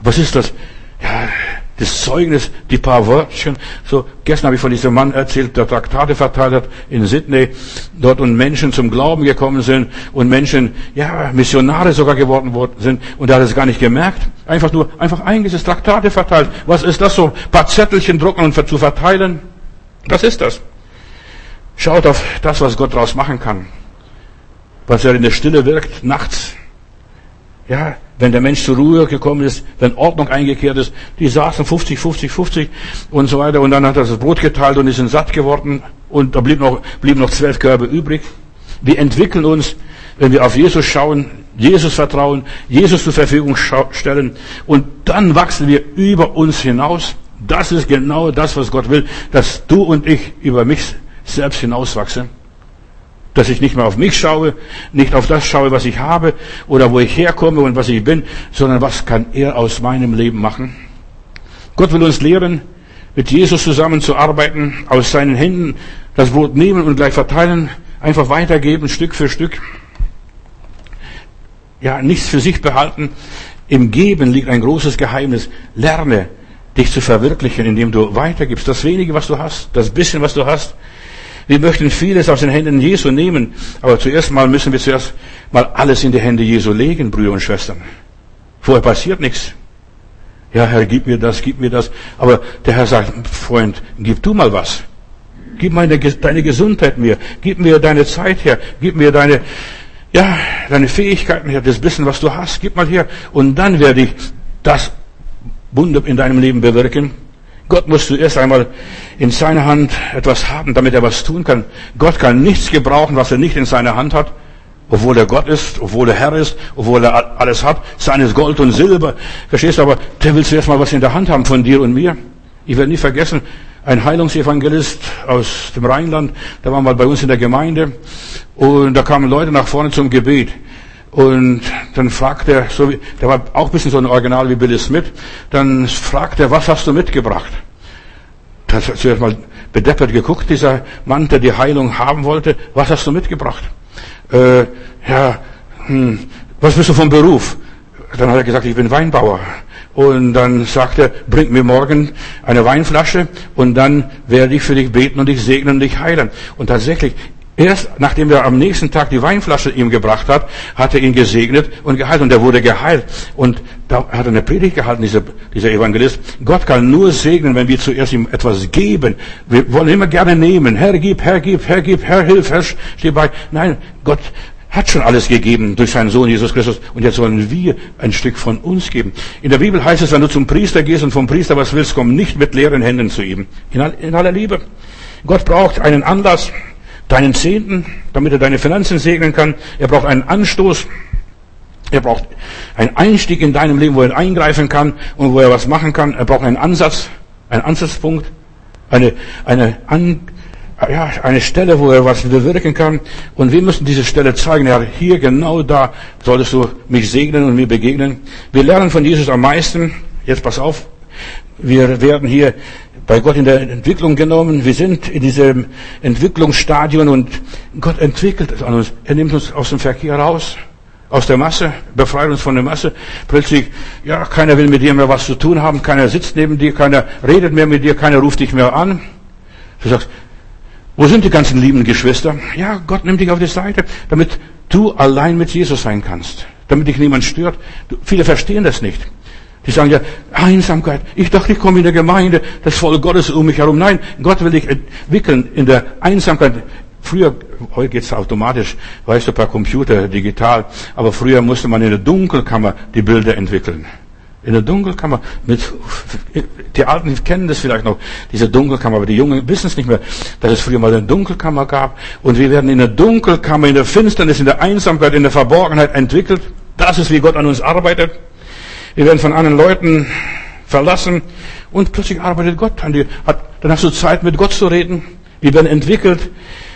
Was ist das? Ja, das Zeugnis, die paar Wörtchen. So, gestern habe ich von diesem Mann erzählt, der Traktate verteilt hat in Sydney, dort und Menschen zum Glauben gekommen sind und Menschen, ja, Missionare sogar geworden sind und er hat es gar nicht gemerkt. Einfach nur, einfach eingesetzt, Traktate verteilt. Was ist das so? Ein paar Zettelchen drucken und zu verteilen? Was ist das? Schaut auf das, was Gott daraus machen kann was er in der Stille wirkt, nachts. Ja, wenn der Mensch zur Ruhe gekommen ist, wenn Ordnung eingekehrt ist, die saßen 50, 50, 50 und so weiter und dann hat er das Brot geteilt und ist satt geworden und da blieb noch, blieben noch zwölf Körbe übrig. Wir entwickeln uns, wenn wir auf Jesus schauen, Jesus vertrauen, Jesus zur Verfügung stellen und dann wachsen wir über uns hinaus. Das ist genau das, was Gott will, dass du und ich über mich selbst hinauswachsen dass ich nicht mehr auf mich schaue, nicht auf das schaue, was ich habe oder wo ich herkomme und was ich bin, sondern was kann er aus meinem Leben machen. Gott will uns lehren, mit Jesus zusammenzuarbeiten, aus seinen Händen das Brot nehmen und gleich verteilen, einfach weitergeben, Stück für Stück. Ja, nichts für sich behalten. Im Geben liegt ein großes Geheimnis. Lerne, dich zu verwirklichen, indem du weitergibst. Das wenige, was du hast, das bisschen, was du hast, Wir möchten vieles aus den Händen Jesu nehmen, aber zuerst mal müssen wir zuerst mal alles in die Hände Jesu legen, Brüder und Schwestern. Vorher passiert nichts. Ja, Herr, gib mir das, gib mir das. Aber der Herr sagt, Freund, gib du mal was. Gib meine, deine Gesundheit mir. Gib mir deine Zeit her. Gib mir deine, ja, deine Fähigkeiten her, das Wissen, was du hast. Gib mal her. Und dann werde ich das Wunder in deinem Leben bewirken. Gott muss zuerst einmal in seiner Hand etwas haben, damit er was tun kann. Gott kann nichts gebrauchen, was er nicht in seiner Hand hat obwohl er Gott ist, obwohl er Herr ist, obwohl er alles hat, seines Gold und Silber. Verstehst du, aber der will zuerst mal was in der Hand haben von dir und mir. Ich werde nie vergessen, ein Heilungsevangelist aus dem Rheinland, der war mal bei uns in der Gemeinde und da kamen Leute nach vorne zum Gebet. Und dann fragt er, so wie, der war auch ein bisschen so ein Original wie Billy Smith, dann fragt er, was hast du mitgebracht? Da hat zuerst mal bedeppert geguckt, dieser Mann, der die Heilung haben wollte, was hast du mitgebracht? äh, ja, hm, was bist du vom Beruf? Dann hat er gesagt, ich bin Weinbauer. Und dann sagt er, bring mir morgen eine Weinflasche und dann werde ich für dich beten und dich segnen und dich heilen. Und tatsächlich, erst nachdem er am nächsten Tag die Weinflasche ihm gebracht hat, hat er ihn gesegnet und geheilt und er wurde geheilt. Und da hat er eine Predigt gehalten, dieser, dieser Evangelist. Gott kann nur segnen, wenn wir zuerst ihm etwas geben. Wir wollen immer gerne nehmen. Herr, gib, Herr, gib, Herr, gib, Herr, hilf, Herr, steh bei. Nein, Gott hat schon alles gegeben durch seinen Sohn Jesus Christus. Und jetzt wollen wir ein Stück von uns geben. In der Bibel heißt es, wenn du zum Priester gehst und vom Priester was willst, komm nicht mit leeren Händen zu ihm. In, in aller Liebe. Gott braucht einen Anlass, deinen Zehnten, damit er deine Finanzen segnen kann. Er braucht einen Anstoß. Er braucht einen Einstieg in deinem Leben, wo er eingreifen kann und wo er was machen kann. Er braucht einen Ansatz, einen Ansatzpunkt, eine, eine, An, ja, eine Stelle, wo er was bewirken kann. Und wir müssen diese Stelle zeigen. Ja, hier genau da solltest du mich segnen und mir begegnen. Wir lernen von Jesus am meisten. Jetzt pass auf. Wir werden hier bei Gott in der Entwicklung genommen. Wir sind in diesem Entwicklungsstadion und Gott entwickelt es an uns. Er nimmt uns aus dem Verkehr raus, aus der Masse, befreit uns von der Masse. Plötzlich, ja, keiner will mit dir mehr was zu tun haben, keiner sitzt neben dir, keiner redet mehr mit dir, keiner ruft dich mehr an. Du sagst, wo sind die ganzen lieben Geschwister? Ja, Gott nimmt dich auf die Seite, damit du allein mit Jesus sein kannst, damit dich niemand stört. Viele verstehen das nicht. Die sagen ja, Einsamkeit. Ich dachte, ich komme in der Gemeinde, das Volk Gottes um mich herum. Nein, Gott will dich entwickeln in der Einsamkeit. Früher, heute geht's automatisch, weißt du, per Computer, digital. Aber früher musste man in der Dunkelkammer die Bilder entwickeln. In der Dunkelkammer, mit, die Alten kennen das vielleicht noch, diese Dunkelkammer, aber die Jungen wissen es nicht mehr, dass es früher mal eine Dunkelkammer gab. Und wir werden in der Dunkelkammer, in der Finsternis, in der Einsamkeit, in der Verborgenheit entwickelt. Das ist, wie Gott an uns arbeitet. Wir werden von anderen Leuten verlassen und plötzlich arbeitet Gott an dir. Dann hast du Zeit, mit Gott zu reden. Wir werden entwickelt.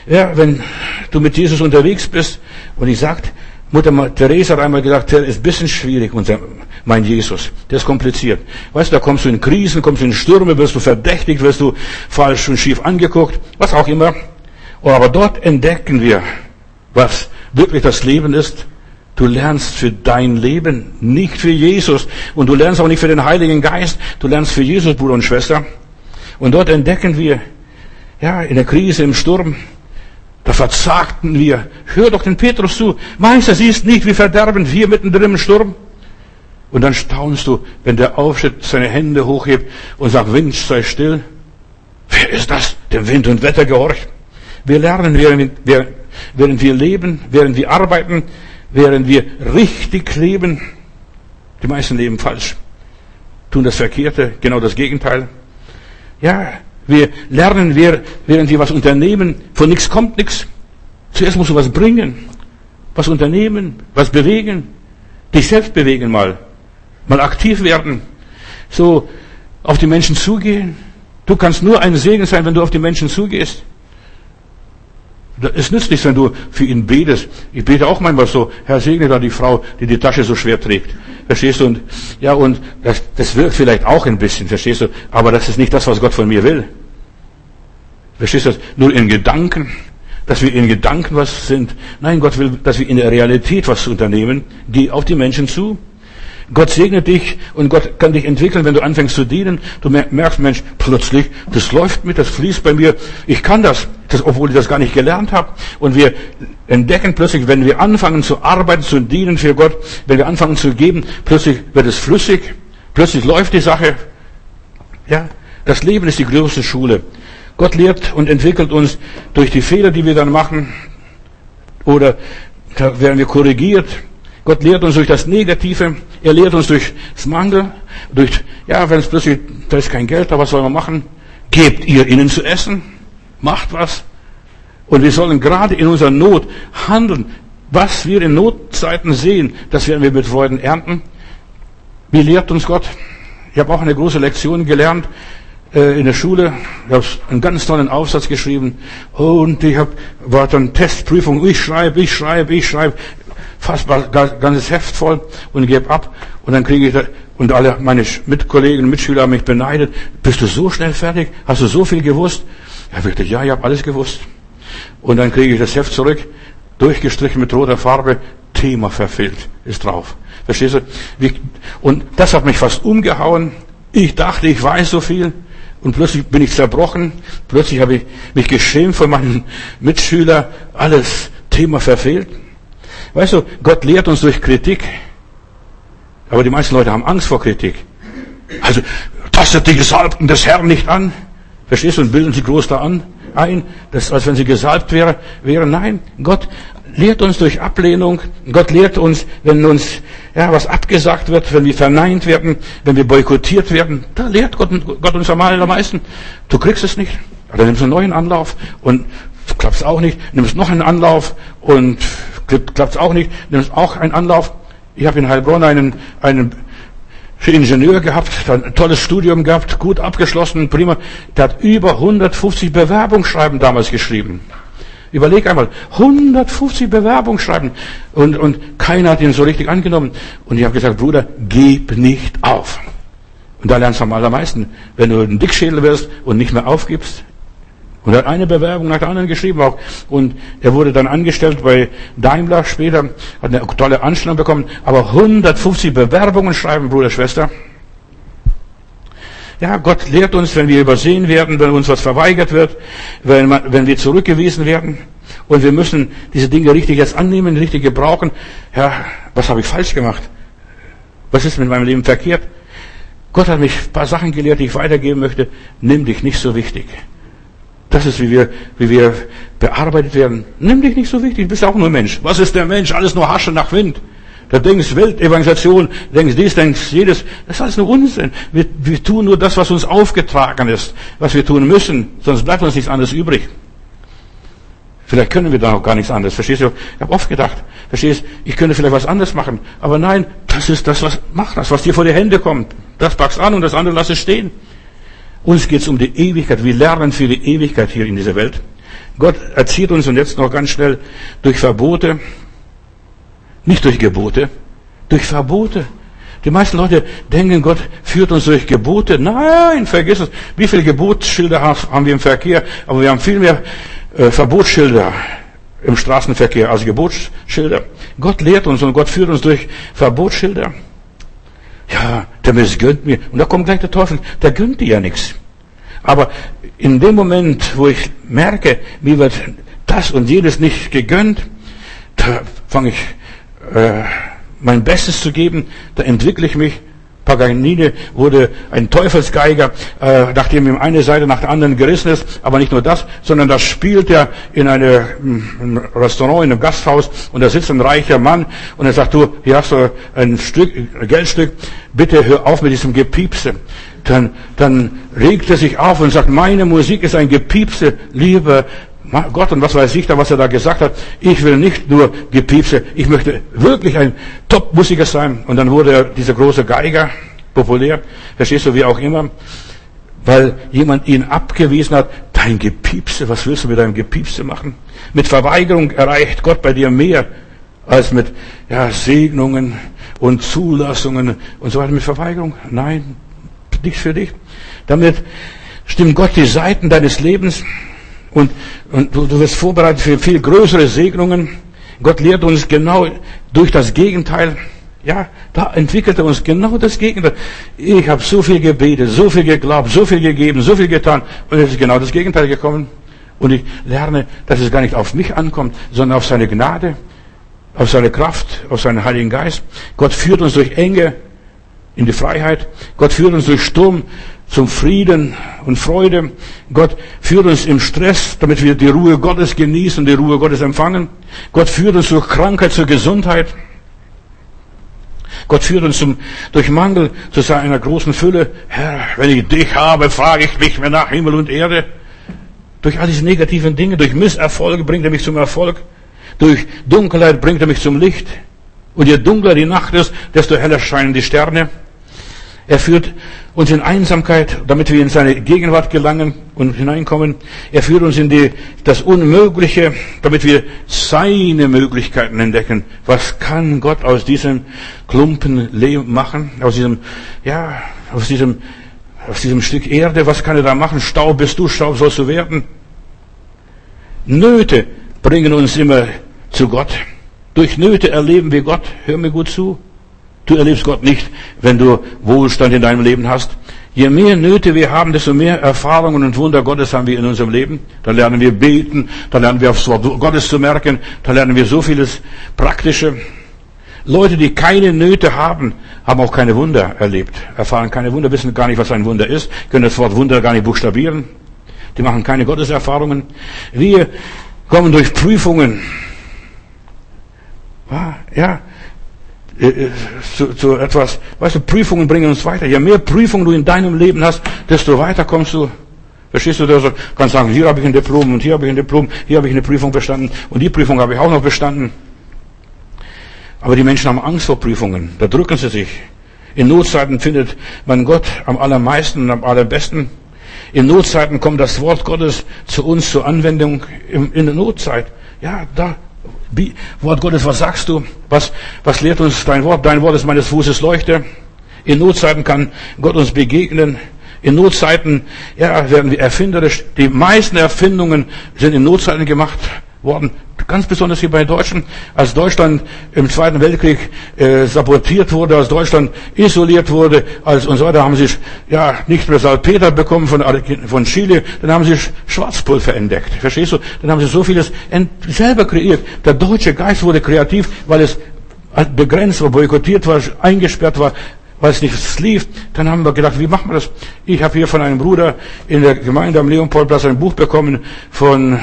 Ja, wenn du mit Jesus unterwegs bist und ich sagt, Mutter Therese hat einmal gesagt, der ist ein bisschen schwierig, unser, mein Jesus. Der ist kompliziert. Weißt du, da kommst du in Krisen, kommst du in Stürme, wirst du verdächtigt, wirst du falsch und schief angeguckt, was auch immer. Aber dort entdecken wir, was wirklich das Leben ist Du lernst für dein Leben, nicht für Jesus. Und du lernst auch nicht für den Heiligen Geist. Du lernst für Jesus, Bruder und Schwester. Und dort entdecken wir, ja, in der Krise, im Sturm, da verzagten wir. Hör doch den Petrus zu. Meister, siehst nicht, wie verderben wir mittendrin im Sturm? Und dann staunst du, wenn der aufsteht, seine Hände hochhebt und sagt, Wind, sei still. Wer ist das? Dem Wind und Wetter gehorcht. Wir lernen, während wir leben, während wir arbeiten, während wir richtig leben, die meisten leben falsch, tun das Verkehrte, genau das Gegenteil. Ja, wir lernen, während wir was unternehmen, von nichts kommt nichts. Zuerst musst du was bringen, was unternehmen, was bewegen, dich selbst bewegen mal, mal aktiv werden, so auf die Menschen zugehen. Du kannst nur ein Segen sein, wenn du auf die Menschen zugehst. Es nützt nichts, wenn du für ihn betest. Ich bete auch manchmal so, Herr, segne da die Frau, die die Tasche so schwer trägt. Verstehst du? Und, ja, und das, das wirkt vielleicht auch ein bisschen, verstehst du? Aber das ist nicht das, was Gott von mir will. Verstehst du? Nur in Gedanken, dass wir in Gedanken was sind. Nein, Gott will, dass wir in der Realität was unternehmen. Geh auf die Menschen zu. Gott segnet dich und Gott kann dich entwickeln, wenn du anfängst zu dienen. Du merkst, Mensch, plötzlich, das läuft mit, das fließt bei mir. Ich kann das. das, obwohl ich das gar nicht gelernt habe. Und wir entdecken plötzlich, wenn wir anfangen zu arbeiten, zu dienen für Gott, wenn wir anfangen zu geben, plötzlich wird es flüssig, plötzlich läuft die Sache. Ja, das Leben ist die größte Schule. Gott lehrt und entwickelt uns durch die Fehler, die wir dann machen, oder da werden wir korrigiert. Gott lehrt uns durch das Negative. Er lehrt uns durch das Mangel, durch, ja, wenn es plötzlich, da ist kein Geld, da was soll man machen? Gebt ihr ihnen zu essen. Macht was. Und wir sollen gerade in unserer Not handeln. Was wir in Notzeiten sehen, das werden wir mit Freuden ernten. Wie lehrt uns Gott? Ich habe auch eine große Lektion gelernt äh, in der Schule. Ich habe einen ganz tollen Aufsatz geschrieben. Und ich habe war dann Testprüfung. Ich schreibe, ich schreibe, ich schreibe. Fast ganzes Heft voll und gebe ab. Und dann kriege ich da, und alle meine Mitkollegen und Mitschüler haben mich beneidet. Bist du so schnell fertig? Hast du so viel gewusst? Ja, wirklich, ja, ich habe alles gewusst. Und dann kriege ich das Heft zurück, durchgestrichen mit roter Farbe, Thema verfehlt, ist drauf. Verstehst du? Und das hat mich fast umgehauen. Ich dachte, ich weiß so viel. Und plötzlich bin ich zerbrochen. Plötzlich habe ich mich geschämt von meinen Mitschülern. Alles Thema verfehlt. Weißt du, Gott lehrt uns durch Kritik. Aber die meisten Leute haben Angst vor Kritik. Also, tastet die Gesalbten des Herrn nicht an. Verstehst du? Und bilden sie groß da an, ein, das, als wenn sie gesalbt wäre, wäre. Nein, Gott lehrt uns durch Ablehnung. Gott lehrt uns, wenn uns, ja, was abgesagt wird, wenn wir verneint werden, wenn wir boykottiert werden. Da lehrt Gott, Gott uns am allermeisten. Du kriegst es nicht. Dann nimmst du einen neuen Anlauf und klappt's auch nicht. Nimmst noch einen Anlauf und klappt's auch nicht. Nimmst auch einen Anlauf. Ich habe in Heilbronn einen, einen für Ingenieur gehabt, ein tolles Studium gehabt, gut abgeschlossen, prima. Der hat über 150 Bewerbungsschreiben damals geschrieben. Überleg einmal, 150 Bewerbungsschreiben und, und keiner hat ihn so richtig angenommen. Und ich habe gesagt, Bruder, gib nicht auf. Und da lernst du am allermeisten. Wenn du ein Dickschädel wirst und nicht mehr aufgibst, und er hat eine Bewerbung nach der anderen geschrieben auch. Und er wurde dann angestellt bei Daimler später, hat eine tolle Anstellung bekommen. Aber 150 Bewerbungen schreiben, Bruder, Schwester. Ja, Gott lehrt uns, wenn wir übersehen werden, wenn uns was verweigert wird, wenn, man, wenn wir zurückgewiesen werden. Und wir müssen diese Dinge richtig jetzt annehmen, richtig gebrauchen. Ja, was habe ich falsch gemacht? Was ist mit meinem Leben verkehrt? Gott hat mich ein paar Sachen gelehrt, die ich weitergeben möchte. Nimm dich nicht so wichtig. Das ist, wie wir, wie wir bearbeitet werden. Nimm dich nicht so wichtig, du bist auch nur Mensch. Was ist der Mensch? Alles nur Hasche nach Wind. Da denkst Weltevangelisation, denkst dies, denkst jedes. Das ist alles nur Unsinn. Wir, wir tun nur das, was uns aufgetragen ist, was wir tun müssen. Sonst bleibt uns nichts anderes übrig. Vielleicht können wir da auch gar nichts anderes. Verstehst du? Ich habe oft gedacht, verstehst ich könnte vielleicht was anderes machen. Aber nein, das ist das, was, mach das, was dir vor die Hände kommt. Das packst an und das andere lass es stehen. Uns geht es um die Ewigkeit. Wir lernen für die Ewigkeit hier in dieser Welt. Gott erzieht uns und jetzt noch ganz schnell durch Verbote, nicht durch Gebote, durch Verbote. Die meisten Leute denken, Gott führt uns durch Gebote. Nein, vergiss es. Wie viele Gebotsschilder haben wir im Verkehr? Aber wir haben viel mehr äh, Verbotsschilder im Straßenverkehr als Gebotsschilder. Gott lehrt uns und Gott führt uns durch Verbotsschilder. Ja, der missgönnt mir. Und da kommt gleich der Teufel, der gönnt dir ja nichts. Aber in dem Moment, wo ich merke, mir wird das und jenes nicht gegönnt, da fange ich äh, mein Bestes zu geben, da entwickle ich mich Paganini wurde ein Teufelsgeiger, äh, nachdem ihm eine Seite nach der anderen gerissen ist. Aber nicht nur das, sondern das spielt er in eine, einem Restaurant, in einem Gasthaus und da sitzt ein reicher Mann und er sagt, du, hier hast du ein Stück, ein Geldstück, bitte hör auf mit diesem Gepiepse. Dann, dann regt er sich auf und sagt, meine Musik ist ein Gepiepse, lieber Gott und was weiß ich da, was er da gesagt hat. Ich will nicht nur Gepiepse, ich möchte wirklich ein Top-Musiker sein. Und dann wurde er dieser große Geiger populär, verstehst du, wie auch immer, weil jemand ihn abgewiesen hat. Dein Gepiepse, was willst du mit deinem Gepiepse machen? Mit Verweigerung erreicht Gott bei dir mehr als mit ja, Segnungen und Zulassungen und so weiter. Mit Verweigerung? Nein, nichts für dich. Damit stimmt Gott die Seiten deines Lebens und, und du, du wirst vorbereitet für viel größere Segnungen. Gott lehrt uns genau durch das Gegenteil. Ja, da entwickelt er uns genau das Gegenteil. Ich habe so viel gebetet, so viel geglaubt, so viel gegeben, so viel getan und es ist genau das Gegenteil gekommen. Und ich lerne, dass es gar nicht auf mich ankommt, sondern auf seine Gnade, auf seine Kraft, auf seinen Heiligen Geist. Gott führt uns durch Enge in die Freiheit. Gott führt uns durch Sturm zum Frieden und Freude. Gott führt uns im Stress, damit wir die Ruhe Gottes genießen, die Ruhe Gottes empfangen. Gott führt uns durch Krankheit zur Gesundheit. Gott führt uns zum, durch Mangel zu seiner großen Fülle. Herr, wenn ich dich habe, frage ich mich mehr nach Himmel und Erde. Durch all diese negativen Dinge, durch Misserfolge bringt er mich zum Erfolg. Durch Dunkelheit bringt er mich zum Licht. Und je dunkler die Nacht ist, desto heller scheinen die Sterne. Er führt uns in Einsamkeit, damit wir in seine Gegenwart gelangen und hineinkommen. Er führt uns in die, das Unmögliche, damit wir seine Möglichkeiten entdecken. Was kann Gott aus diesem Klumpen Leben machen? Aus diesem, ja, aus diesem, aus diesem Stück Erde? Was kann er da machen? Staub bist du, Staub sollst du werden. Nöte bringen uns immer zu Gott. Durch Nöte erleben wir Gott. Hör mir gut zu. Du erlebst Gott nicht, wenn du Wohlstand in deinem Leben hast. Je mehr Nöte wir haben, desto mehr Erfahrungen und Wunder Gottes haben wir in unserem Leben. Dann lernen wir beten, dann lernen wir aufs Wort Gottes zu merken, dann lernen wir so vieles Praktische. Leute, die keine Nöte haben, haben auch keine Wunder erlebt, erfahren keine Wunder, wissen gar nicht, was ein Wunder ist, können das Wort Wunder gar nicht buchstabieren. Die machen keine Gotteserfahrungen. Wir kommen durch Prüfungen. Ja, äh, äh, zu, zu etwas, weißt du, Prüfungen bringen uns weiter. Je mehr Prüfungen du in deinem Leben hast, desto weiter kommst du. Verstehst du, du kannst sagen, hier habe ich ein Diplom und hier habe ich ein Diplom, hier habe ich eine Prüfung bestanden und die Prüfung habe ich auch noch bestanden. Aber die Menschen haben Angst vor Prüfungen, da drücken sie sich. In Notzeiten findet man Gott am allermeisten und am allerbesten. In Notzeiten kommt das Wort Gottes zu uns zur Anwendung in der Notzeit. Ja, da Wort Gottes, was sagst du? Was, was lehrt uns dein Wort? Dein Wort ist meines Fußes Leuchte. In Notzeiten kann Gott uns begegnen. In Notzeiten ja, werden wir erfinderisch. Die meisten Erfindungen sind in Notzeiten gemacht worden. Ganz besonders hier bei Deutschen. Als Deutschland im Zweiten Weltkrieg äh, sabotiert wurde, als Deutschland isoliert wurde, als und so weiter, haben sie ja nicht mehr Salpeter bekommen von, von Chile, dann haben sie Schwarzpulver entdeckt. Verstehst du? Dann haben sie so vieles selber kreiert. Der deutsche Geist wurde kreativ, weil es begrenzt war, boykottiert war, eingesperrt war, weil es nicht lief, dann haben wir gedacht, wie machen wir das? Ich habe hier von einem Bruder in der Gemeinde am Leopoldplatz ein Buch bekommen von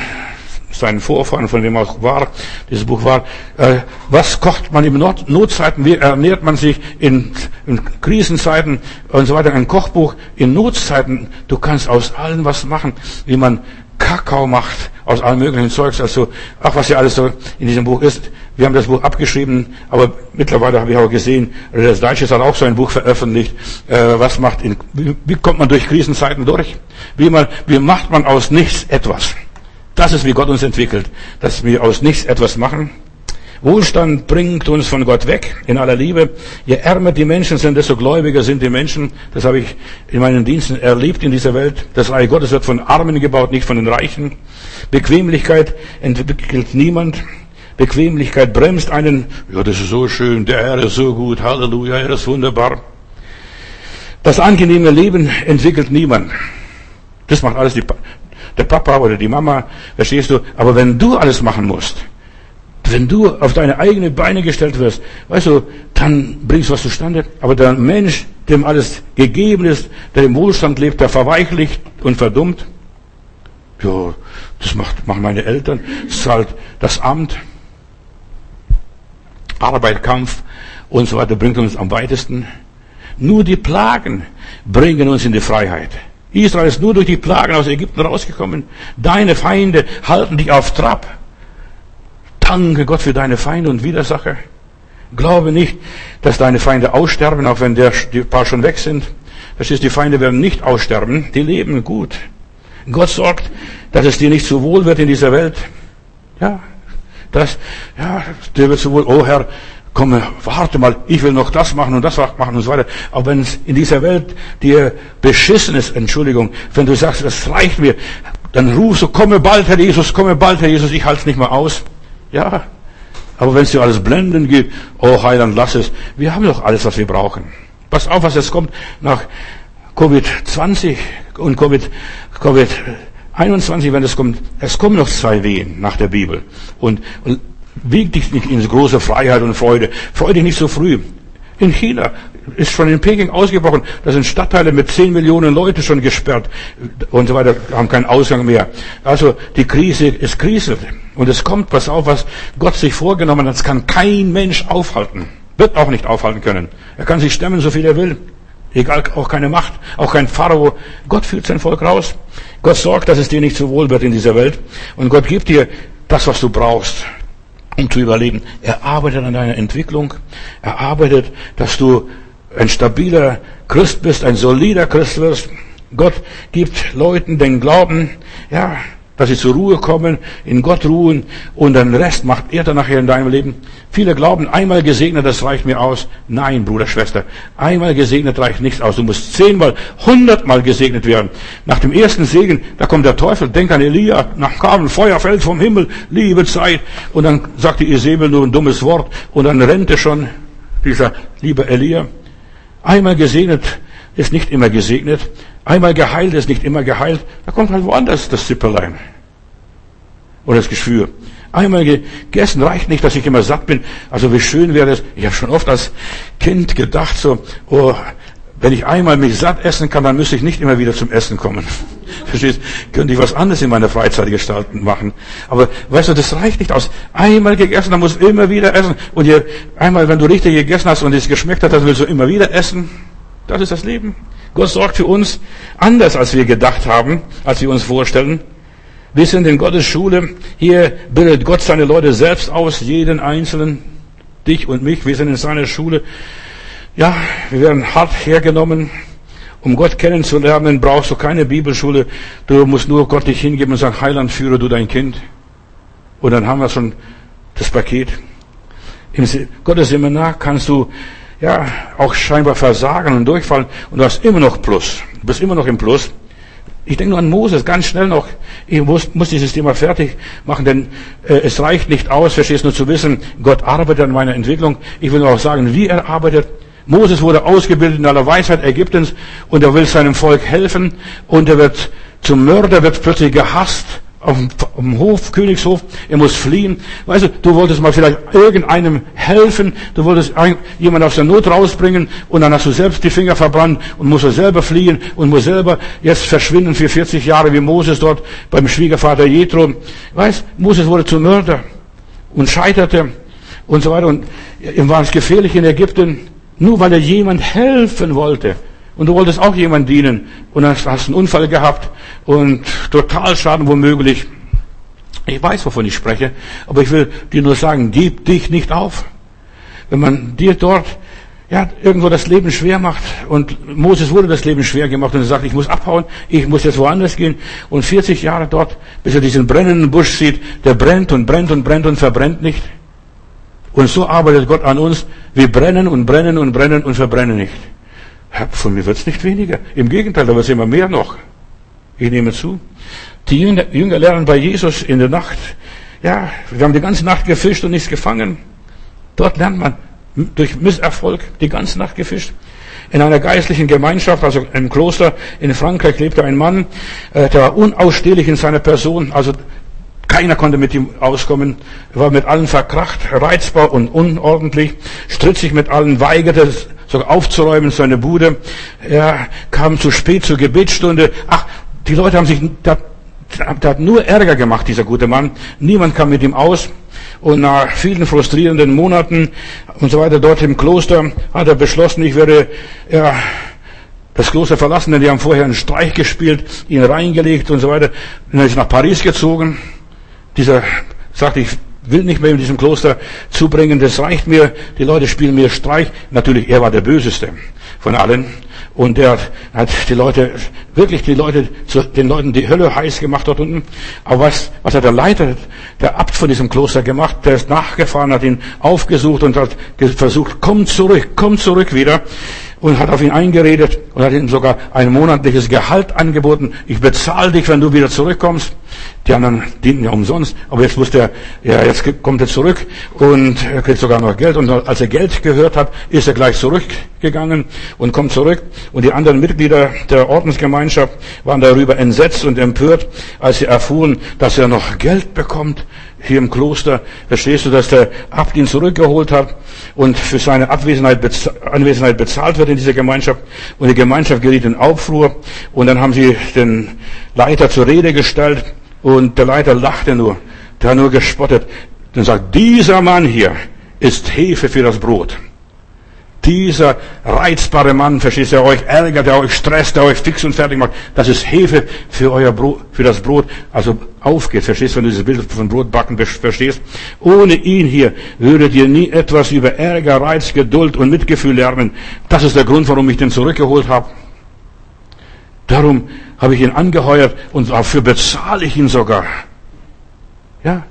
seinen Vorfahren, von dem auch war, dieses Buch war, äh, was kocht man in Not Notzeiten, wie ernährt man sich in, in Krisenzeiten und so weiter, ein Kochbuch in Notzeiten, du kannst aus allem was machen, wie man Kakao macht, aus allen möglichen Zeugs, also, ach, was ja alles so in diesem Buch ist. Wir haben das Buch abgeschrieben, aber mittlerweile habe ich auch gesehen, das Deutsche hat auch so ein Buch veröffentlicht, äh, was macht, in, wie, wie kommt man durch Krisenzeiten durch? Wie man, wie macht man aus nichts etwas? Das ist, wie Gott uns entwickelt, dass wir aus nichts etwas machen. Wohlstand bringt uns von Gott weg in aller Liebe. Je ärmer die Menschen sind, desto gläubiger sind die Menschen. Das habe ich in meinen Diensten erlebt in dieser Welt. Das Reich Gottes wird von Armen gebaut, nicht von den Reichen. Bequemlichkeit entwickelt niemand. Bequemlichkeit bremst einen. Ja, das ist so schön. Der Herr ist so gut. Halleluja, er ist wunderbar. Das angenehme Leben entwickelt niemand. Das macht alles die, der Papa oder die Mama, verstehst du? Aber wenn du alles machen musst, wenn du auf deine eigenen Beine gestellt wirst, weißt du, dann bringst du was zustande. Aber der Mensch, dem alles gegeben ist, der im Wohlstand lebt, der verweichlicht und verdummt. Ja, das macht, machen meine Eltern. Das ist halt das Amt. Arbeit, Kampf und so weiter bringt uns am weitesten. Nur die Plagen bringen uns in die Freiheit. Israel ist nur durch die Plagen aus Ägypten rausgekommen. Deine Feinde halten dich auf Trab. Danke Gott für deine Feinde und Widersacher. Glaube nicht, dass deine Feinde aussterben, auch wenn der, die paar schon weg sind. Das ist, die Feinde werden nicht aussterben, die leben gut. Gott sorgt, dass es dir nicht so wohl wird in dieser Welt. Ja, das, ja, dir wird so wohl, oh Herr, komm, warte mal, ich will noch das machen und das machen und so weiter. Aber wenn es in dieser Welt dir beschissen ist, Entschuldigung, wenn du sagst, das reicht mir, dann rufst du, komme bald, Herr Jesus, komme bald, Herr Jesus, ich halte es nicht mehr aus. Ja, aber wenn es dir alles blenden geht, oh Heiland, lass es. Wir haben doch alles, was wir brauchen. Pass auf, was jetzt kommt nach Covid-20 und Covid, Covid 21, wenn es kommt, es kommen noch zwei Wehen nach der Bibel. Und, und wieg dich nicht in große Freiheit und Freude. Freu dich nicht so früh. In China ist schon in Peking ausgebrochen. Da sind Stadtteile mit 10 Millionen Leute schon gesperrt und so weiter, haben keinen Ausgang mehr. Also die Krise ist Krise. Und es kommt, pass auf, was Gott sich vorgenommen hat, das kann kein Mensch aufhalten. Wird auch nicht aufhalten können. Er kann sich stemmen, so viel er will. Egal, auch keine Macht, auch kein Pharao. Gott führt sein Volk raus. Gott sorgt, dass es dir nicht so wohl wird in dieser Welt. Und Gott gibt dir das, was du brauchst, um zu überleben. Er arbeitet an deiner Entwicklung. Er arbeitet, dass du ein stabiler Christ bist, ein solider Christ wirst. Gott gibt Leuten den Glauben, ja, dass sie zur Ruhe kommen, in Gott ruhen und den Rest macht er dann nachher in deinem Leben. Viele glauben, einmal gesegnet, das reicht mir aus. Nein, Bruder, Schwester, einmal gesegnet reicht nicht aus. Du musst zehnmal, hundertmal gesegnet werden. Nach dem ersten Segen, da kommt der Teufel, denk an Elia, nach kam ein Feuer fällt vom Himmel, liebe Zeit. Und dann sagte Isabel nur ein dummes Wort und dann rennte schon dieser liebe Elia. Einmal gesegnet ist nicht immer gesegnet. Einmal geheilt ist nicht immer geheilt. Da kommt halt woanders das Zipperlein. Oder das Geschwür. Einmal gegessen reicht nicht, dass ich immer satt bin. Also wie schön wäre es. Ich habe schon oft als Kind gedacht, so, oh, wenn ich einmal mich satt essen kann, dann müsste ich nicht immer wieder zum Essen kommen. Verstehst? Könnte ich was anderes in meiner Freizeit gestalten machen. Aber weißt du, das reicht nicht aus. Einmal gegessen, dann musst du immer wieder essen. Und ihr, einmal, wenn du richtig gegessen hast und es geschmeckt hat, dann willst du immer wieder essen. Das ist das Leben. Gott sorgt für uns anders, als wir gedacht haben, als wir uns vorstellen. Wir sind in Gottes Schule. Hier bildet Gott seine Leute selbst aus, jeden Einzelnen, dich und mich. Wir sind in seiner Schule. Ja, wir werden hart hergenommen. Um Gott kennenzulernen, brauchst du keine Bibelschule. Du musst nur Gott dich hingeben und sagen, Heiland, führe du dein Kind. Und dann haben wir schon das Paket. Im Gottes Seminar kannst du ja, auch scheinbar versagen und durchfallen und du hast immer noch Plus. Du bist immer noch im Plus. Ich denke nur an Moses, ganz schnell noch. Ich muss, muss dieses Thema fertig machen, denn äh, es reicht nicht aus, verstehst nur zu wissen, Gott arbeitet an meiner Entwicklung. Ich will nur auch sagen, wie er arbeitet. Moses wurde ausgebildet in aller Weisheit Ägyptens und er will seinem Volk helfen und er wird zum Mörder, wird plötzlich gehasst auf dem Hof, Königshof, er muss fliehen. Weißt du, du wolltest mal vielleicht irgendeinem helfen, du wolltest jemand aus der Not rausbringen und dann hast du selbst die Finger verbrannt und musst selber fliehen und musst selber jetzt verschwinden für 40 Jahre wie Moses dort beim Schwiegervater Jethro. Weißt, Moses wurde zum Mörder und scheiterte und so weiter und ihm war es gefährlich in Ägypten, nur weil er jemand helfen wollte. Und du wolltest auch jemand dienen und hast du einen Unfall gehabt und Totalschaden womöglich. Ich weiß, wovon ich spreche, aber ich will dir nur sagen, gib dich nicht auf. Wenn man dir dort ja, irgendwo das Leben schwer macht und Moses wurde das Leben schwer gemacht und er sagt, ich muss abhauen, ich muss jetzt woanders gehen und 40 Jahre dort, bis er diesen brennenden Busch sieht, der brennt und brennt und brennt und verbrennt nicht. Und so arbeitet Gott an uns. Wir brennen und brennen und brennen und verbrennen nicht. Von mir wird es nicht weniger. Im Gegenteil, da wird es immer mehr noch. Ich nehme zu. Die Jünger, lernen bei Jesus in der Nacht. Ja, wir haben die ganze Nacht gefischt und nichts gefangen. Dort lernt man durch Misserfolg die ganze Nacht gefischt. In einer geistlichen Gemeinschaft, also im Kloster in Frankreich, lebte ein Mann, äh, der war unausstehlich in seiner Person. Also keiner konnte mit ihm auskommen, war mit allen verkracht, reizbar und unordentlich, stritt sich mit allen, weigerte sogar aufzuräumen, seine Bude. Er kam zu spät zur Gebetsstunde. Ach, die Leute haben sich, der, der hat nur Ärger gemacht, dieser gute Mann. Niemand kam mit ihm aus. Und nach vielen frustrierenden Monaten und so weiter dort im Kloster hat er beschlossen, ich werde, ja, das Kloster verlassen, denn die haben vorher einen Streich gespielt, ihn reingelegt und so weiter. Und er ist nach Paris gezogen. Dieser sagte, ich will nicht mehr in diesem Kloster zubringen, das reicht mir, die Leute spielen mir Streich. Natürlich, er war der Böseste von allen. Und der hat die Leute, wirklich die Leute, den Leuten die Hölle heiß gemacht dort unten. Aber was, was hat der Leiter, der Abt von diesem Kloster gemacht? Der ist nachgefahren, hat ihn aufgesucht und hat versucht, komm zurück, komm zurück wieder. Und hat auf ihn eingeredet und hat ihm sogar ein monatliches Gehalt angeboten. Ich bezahle dich, wenn du wieder zurückkommst. Die anderen dienten ja umsonst, aber jetzt wusste er, ja, jetzt kommt er zurück und er kriegt sogar noch Geld. Und als er Geld gehört hat, ist er gleich zurückgegangen und kommt zurück. Und die anderen Mitglieder der Ordensgemeinschaft waren darüber entsetzt und empört, als sie erfuhren, dass er noch Geld bekommt hier im Kloster. Verstehst du, dass der Abt ihn zurückgeholt hat und für seine Abwesenheit, Anwesenheit bezahlt wird in dieser Gemeinschaft. Und die Gemeinschaft geriet in Aufruhr. Und dann haben sie den Leiter zur Rede gestellt und der Leiter lachte nur. Der hat nur gespottet. Dann sagt, dieser Mann hier ist Hefe für das Brot. Dieser reizbare Mann, verstehst der euch ärgert, der euch stresst, der euch fix und fertig macht, das ist Hefe für euer Brot, für das Brot. Also aufgeht, verstehst du, wenn du dieses Bild von Brotbacken verstehst. Ohne ihn hier würdet ihr nie etwas über Ärger, Reiz, Geduld und Mitgefühl lernen. Das ist der Grund, warum ich den zurückgeholt habe. Darum habe ich ihn angeheuert und dafür bezahle ich ihn sogar. Ja.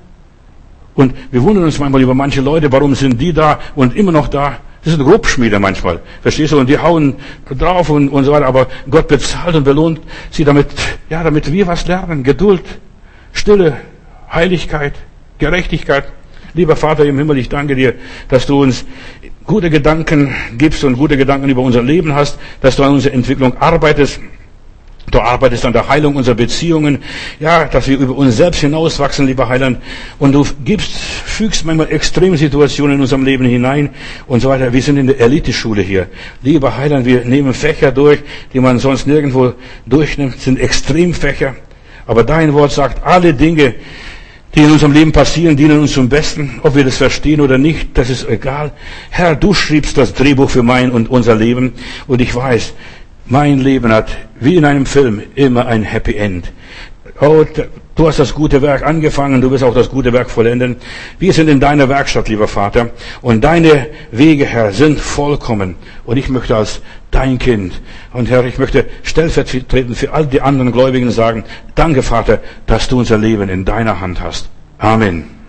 Und wir wundern uns manchmal über manche Leute, warum sind die da und immer noch da? Das sind Grobschmiede manchmal. Verstehst du? Und die hauen drauf und, und so weiter. Aber Gott bezahlt und belohnt sie damit, ja, damit wir was lernen. Geduld, Stille, Heiligkeit, Gerechtigkeit. Lieber Vater im Himmel, ich danke dir, dass du uns gute Gedanken gibst und gute Gedanken über unser Leben hast, dass du an unserer Entwicklung arbeitest. Du arbeitest an der Heilung unserer Beziehungen, ja, dass wir über uns selbst hinauswachsen, lieber Heiland. Und du gibst, fügst manchmal Extremsituationen in unserem Leben hinein und so weiter. Wir sind in der Eliteschule hier. Lieber Heiland, wir nehmen Fächer durch, die man sonst nirgendwo durchnimmt, sind Extremfächer. Aber dein Wort sagt, alle Dinge, die in unserem Leben passieren, dienen uns zum Besten. Ob wir das verstehen oder nicht, das ist egal. Herr, du schriebst das Drehbuch für mein und unser Leben. Und ich weiß, mein Leben hat, wie in einem Film, immer ein Happy End. Oh, du hast das gute Werk angefangen, du wirst auch das gute Werk vollenden. Wir sind in deiner Werkstatt, lieber Vater, und deine Wege, Herr, sind vollkommen. Und ich möchte als dein Kind, und Herr, ich möchte stellvertretend für all die anderen Gläubigen sagen, danke, Vater, dass du unser Leben in deiner Hand hast. Amen.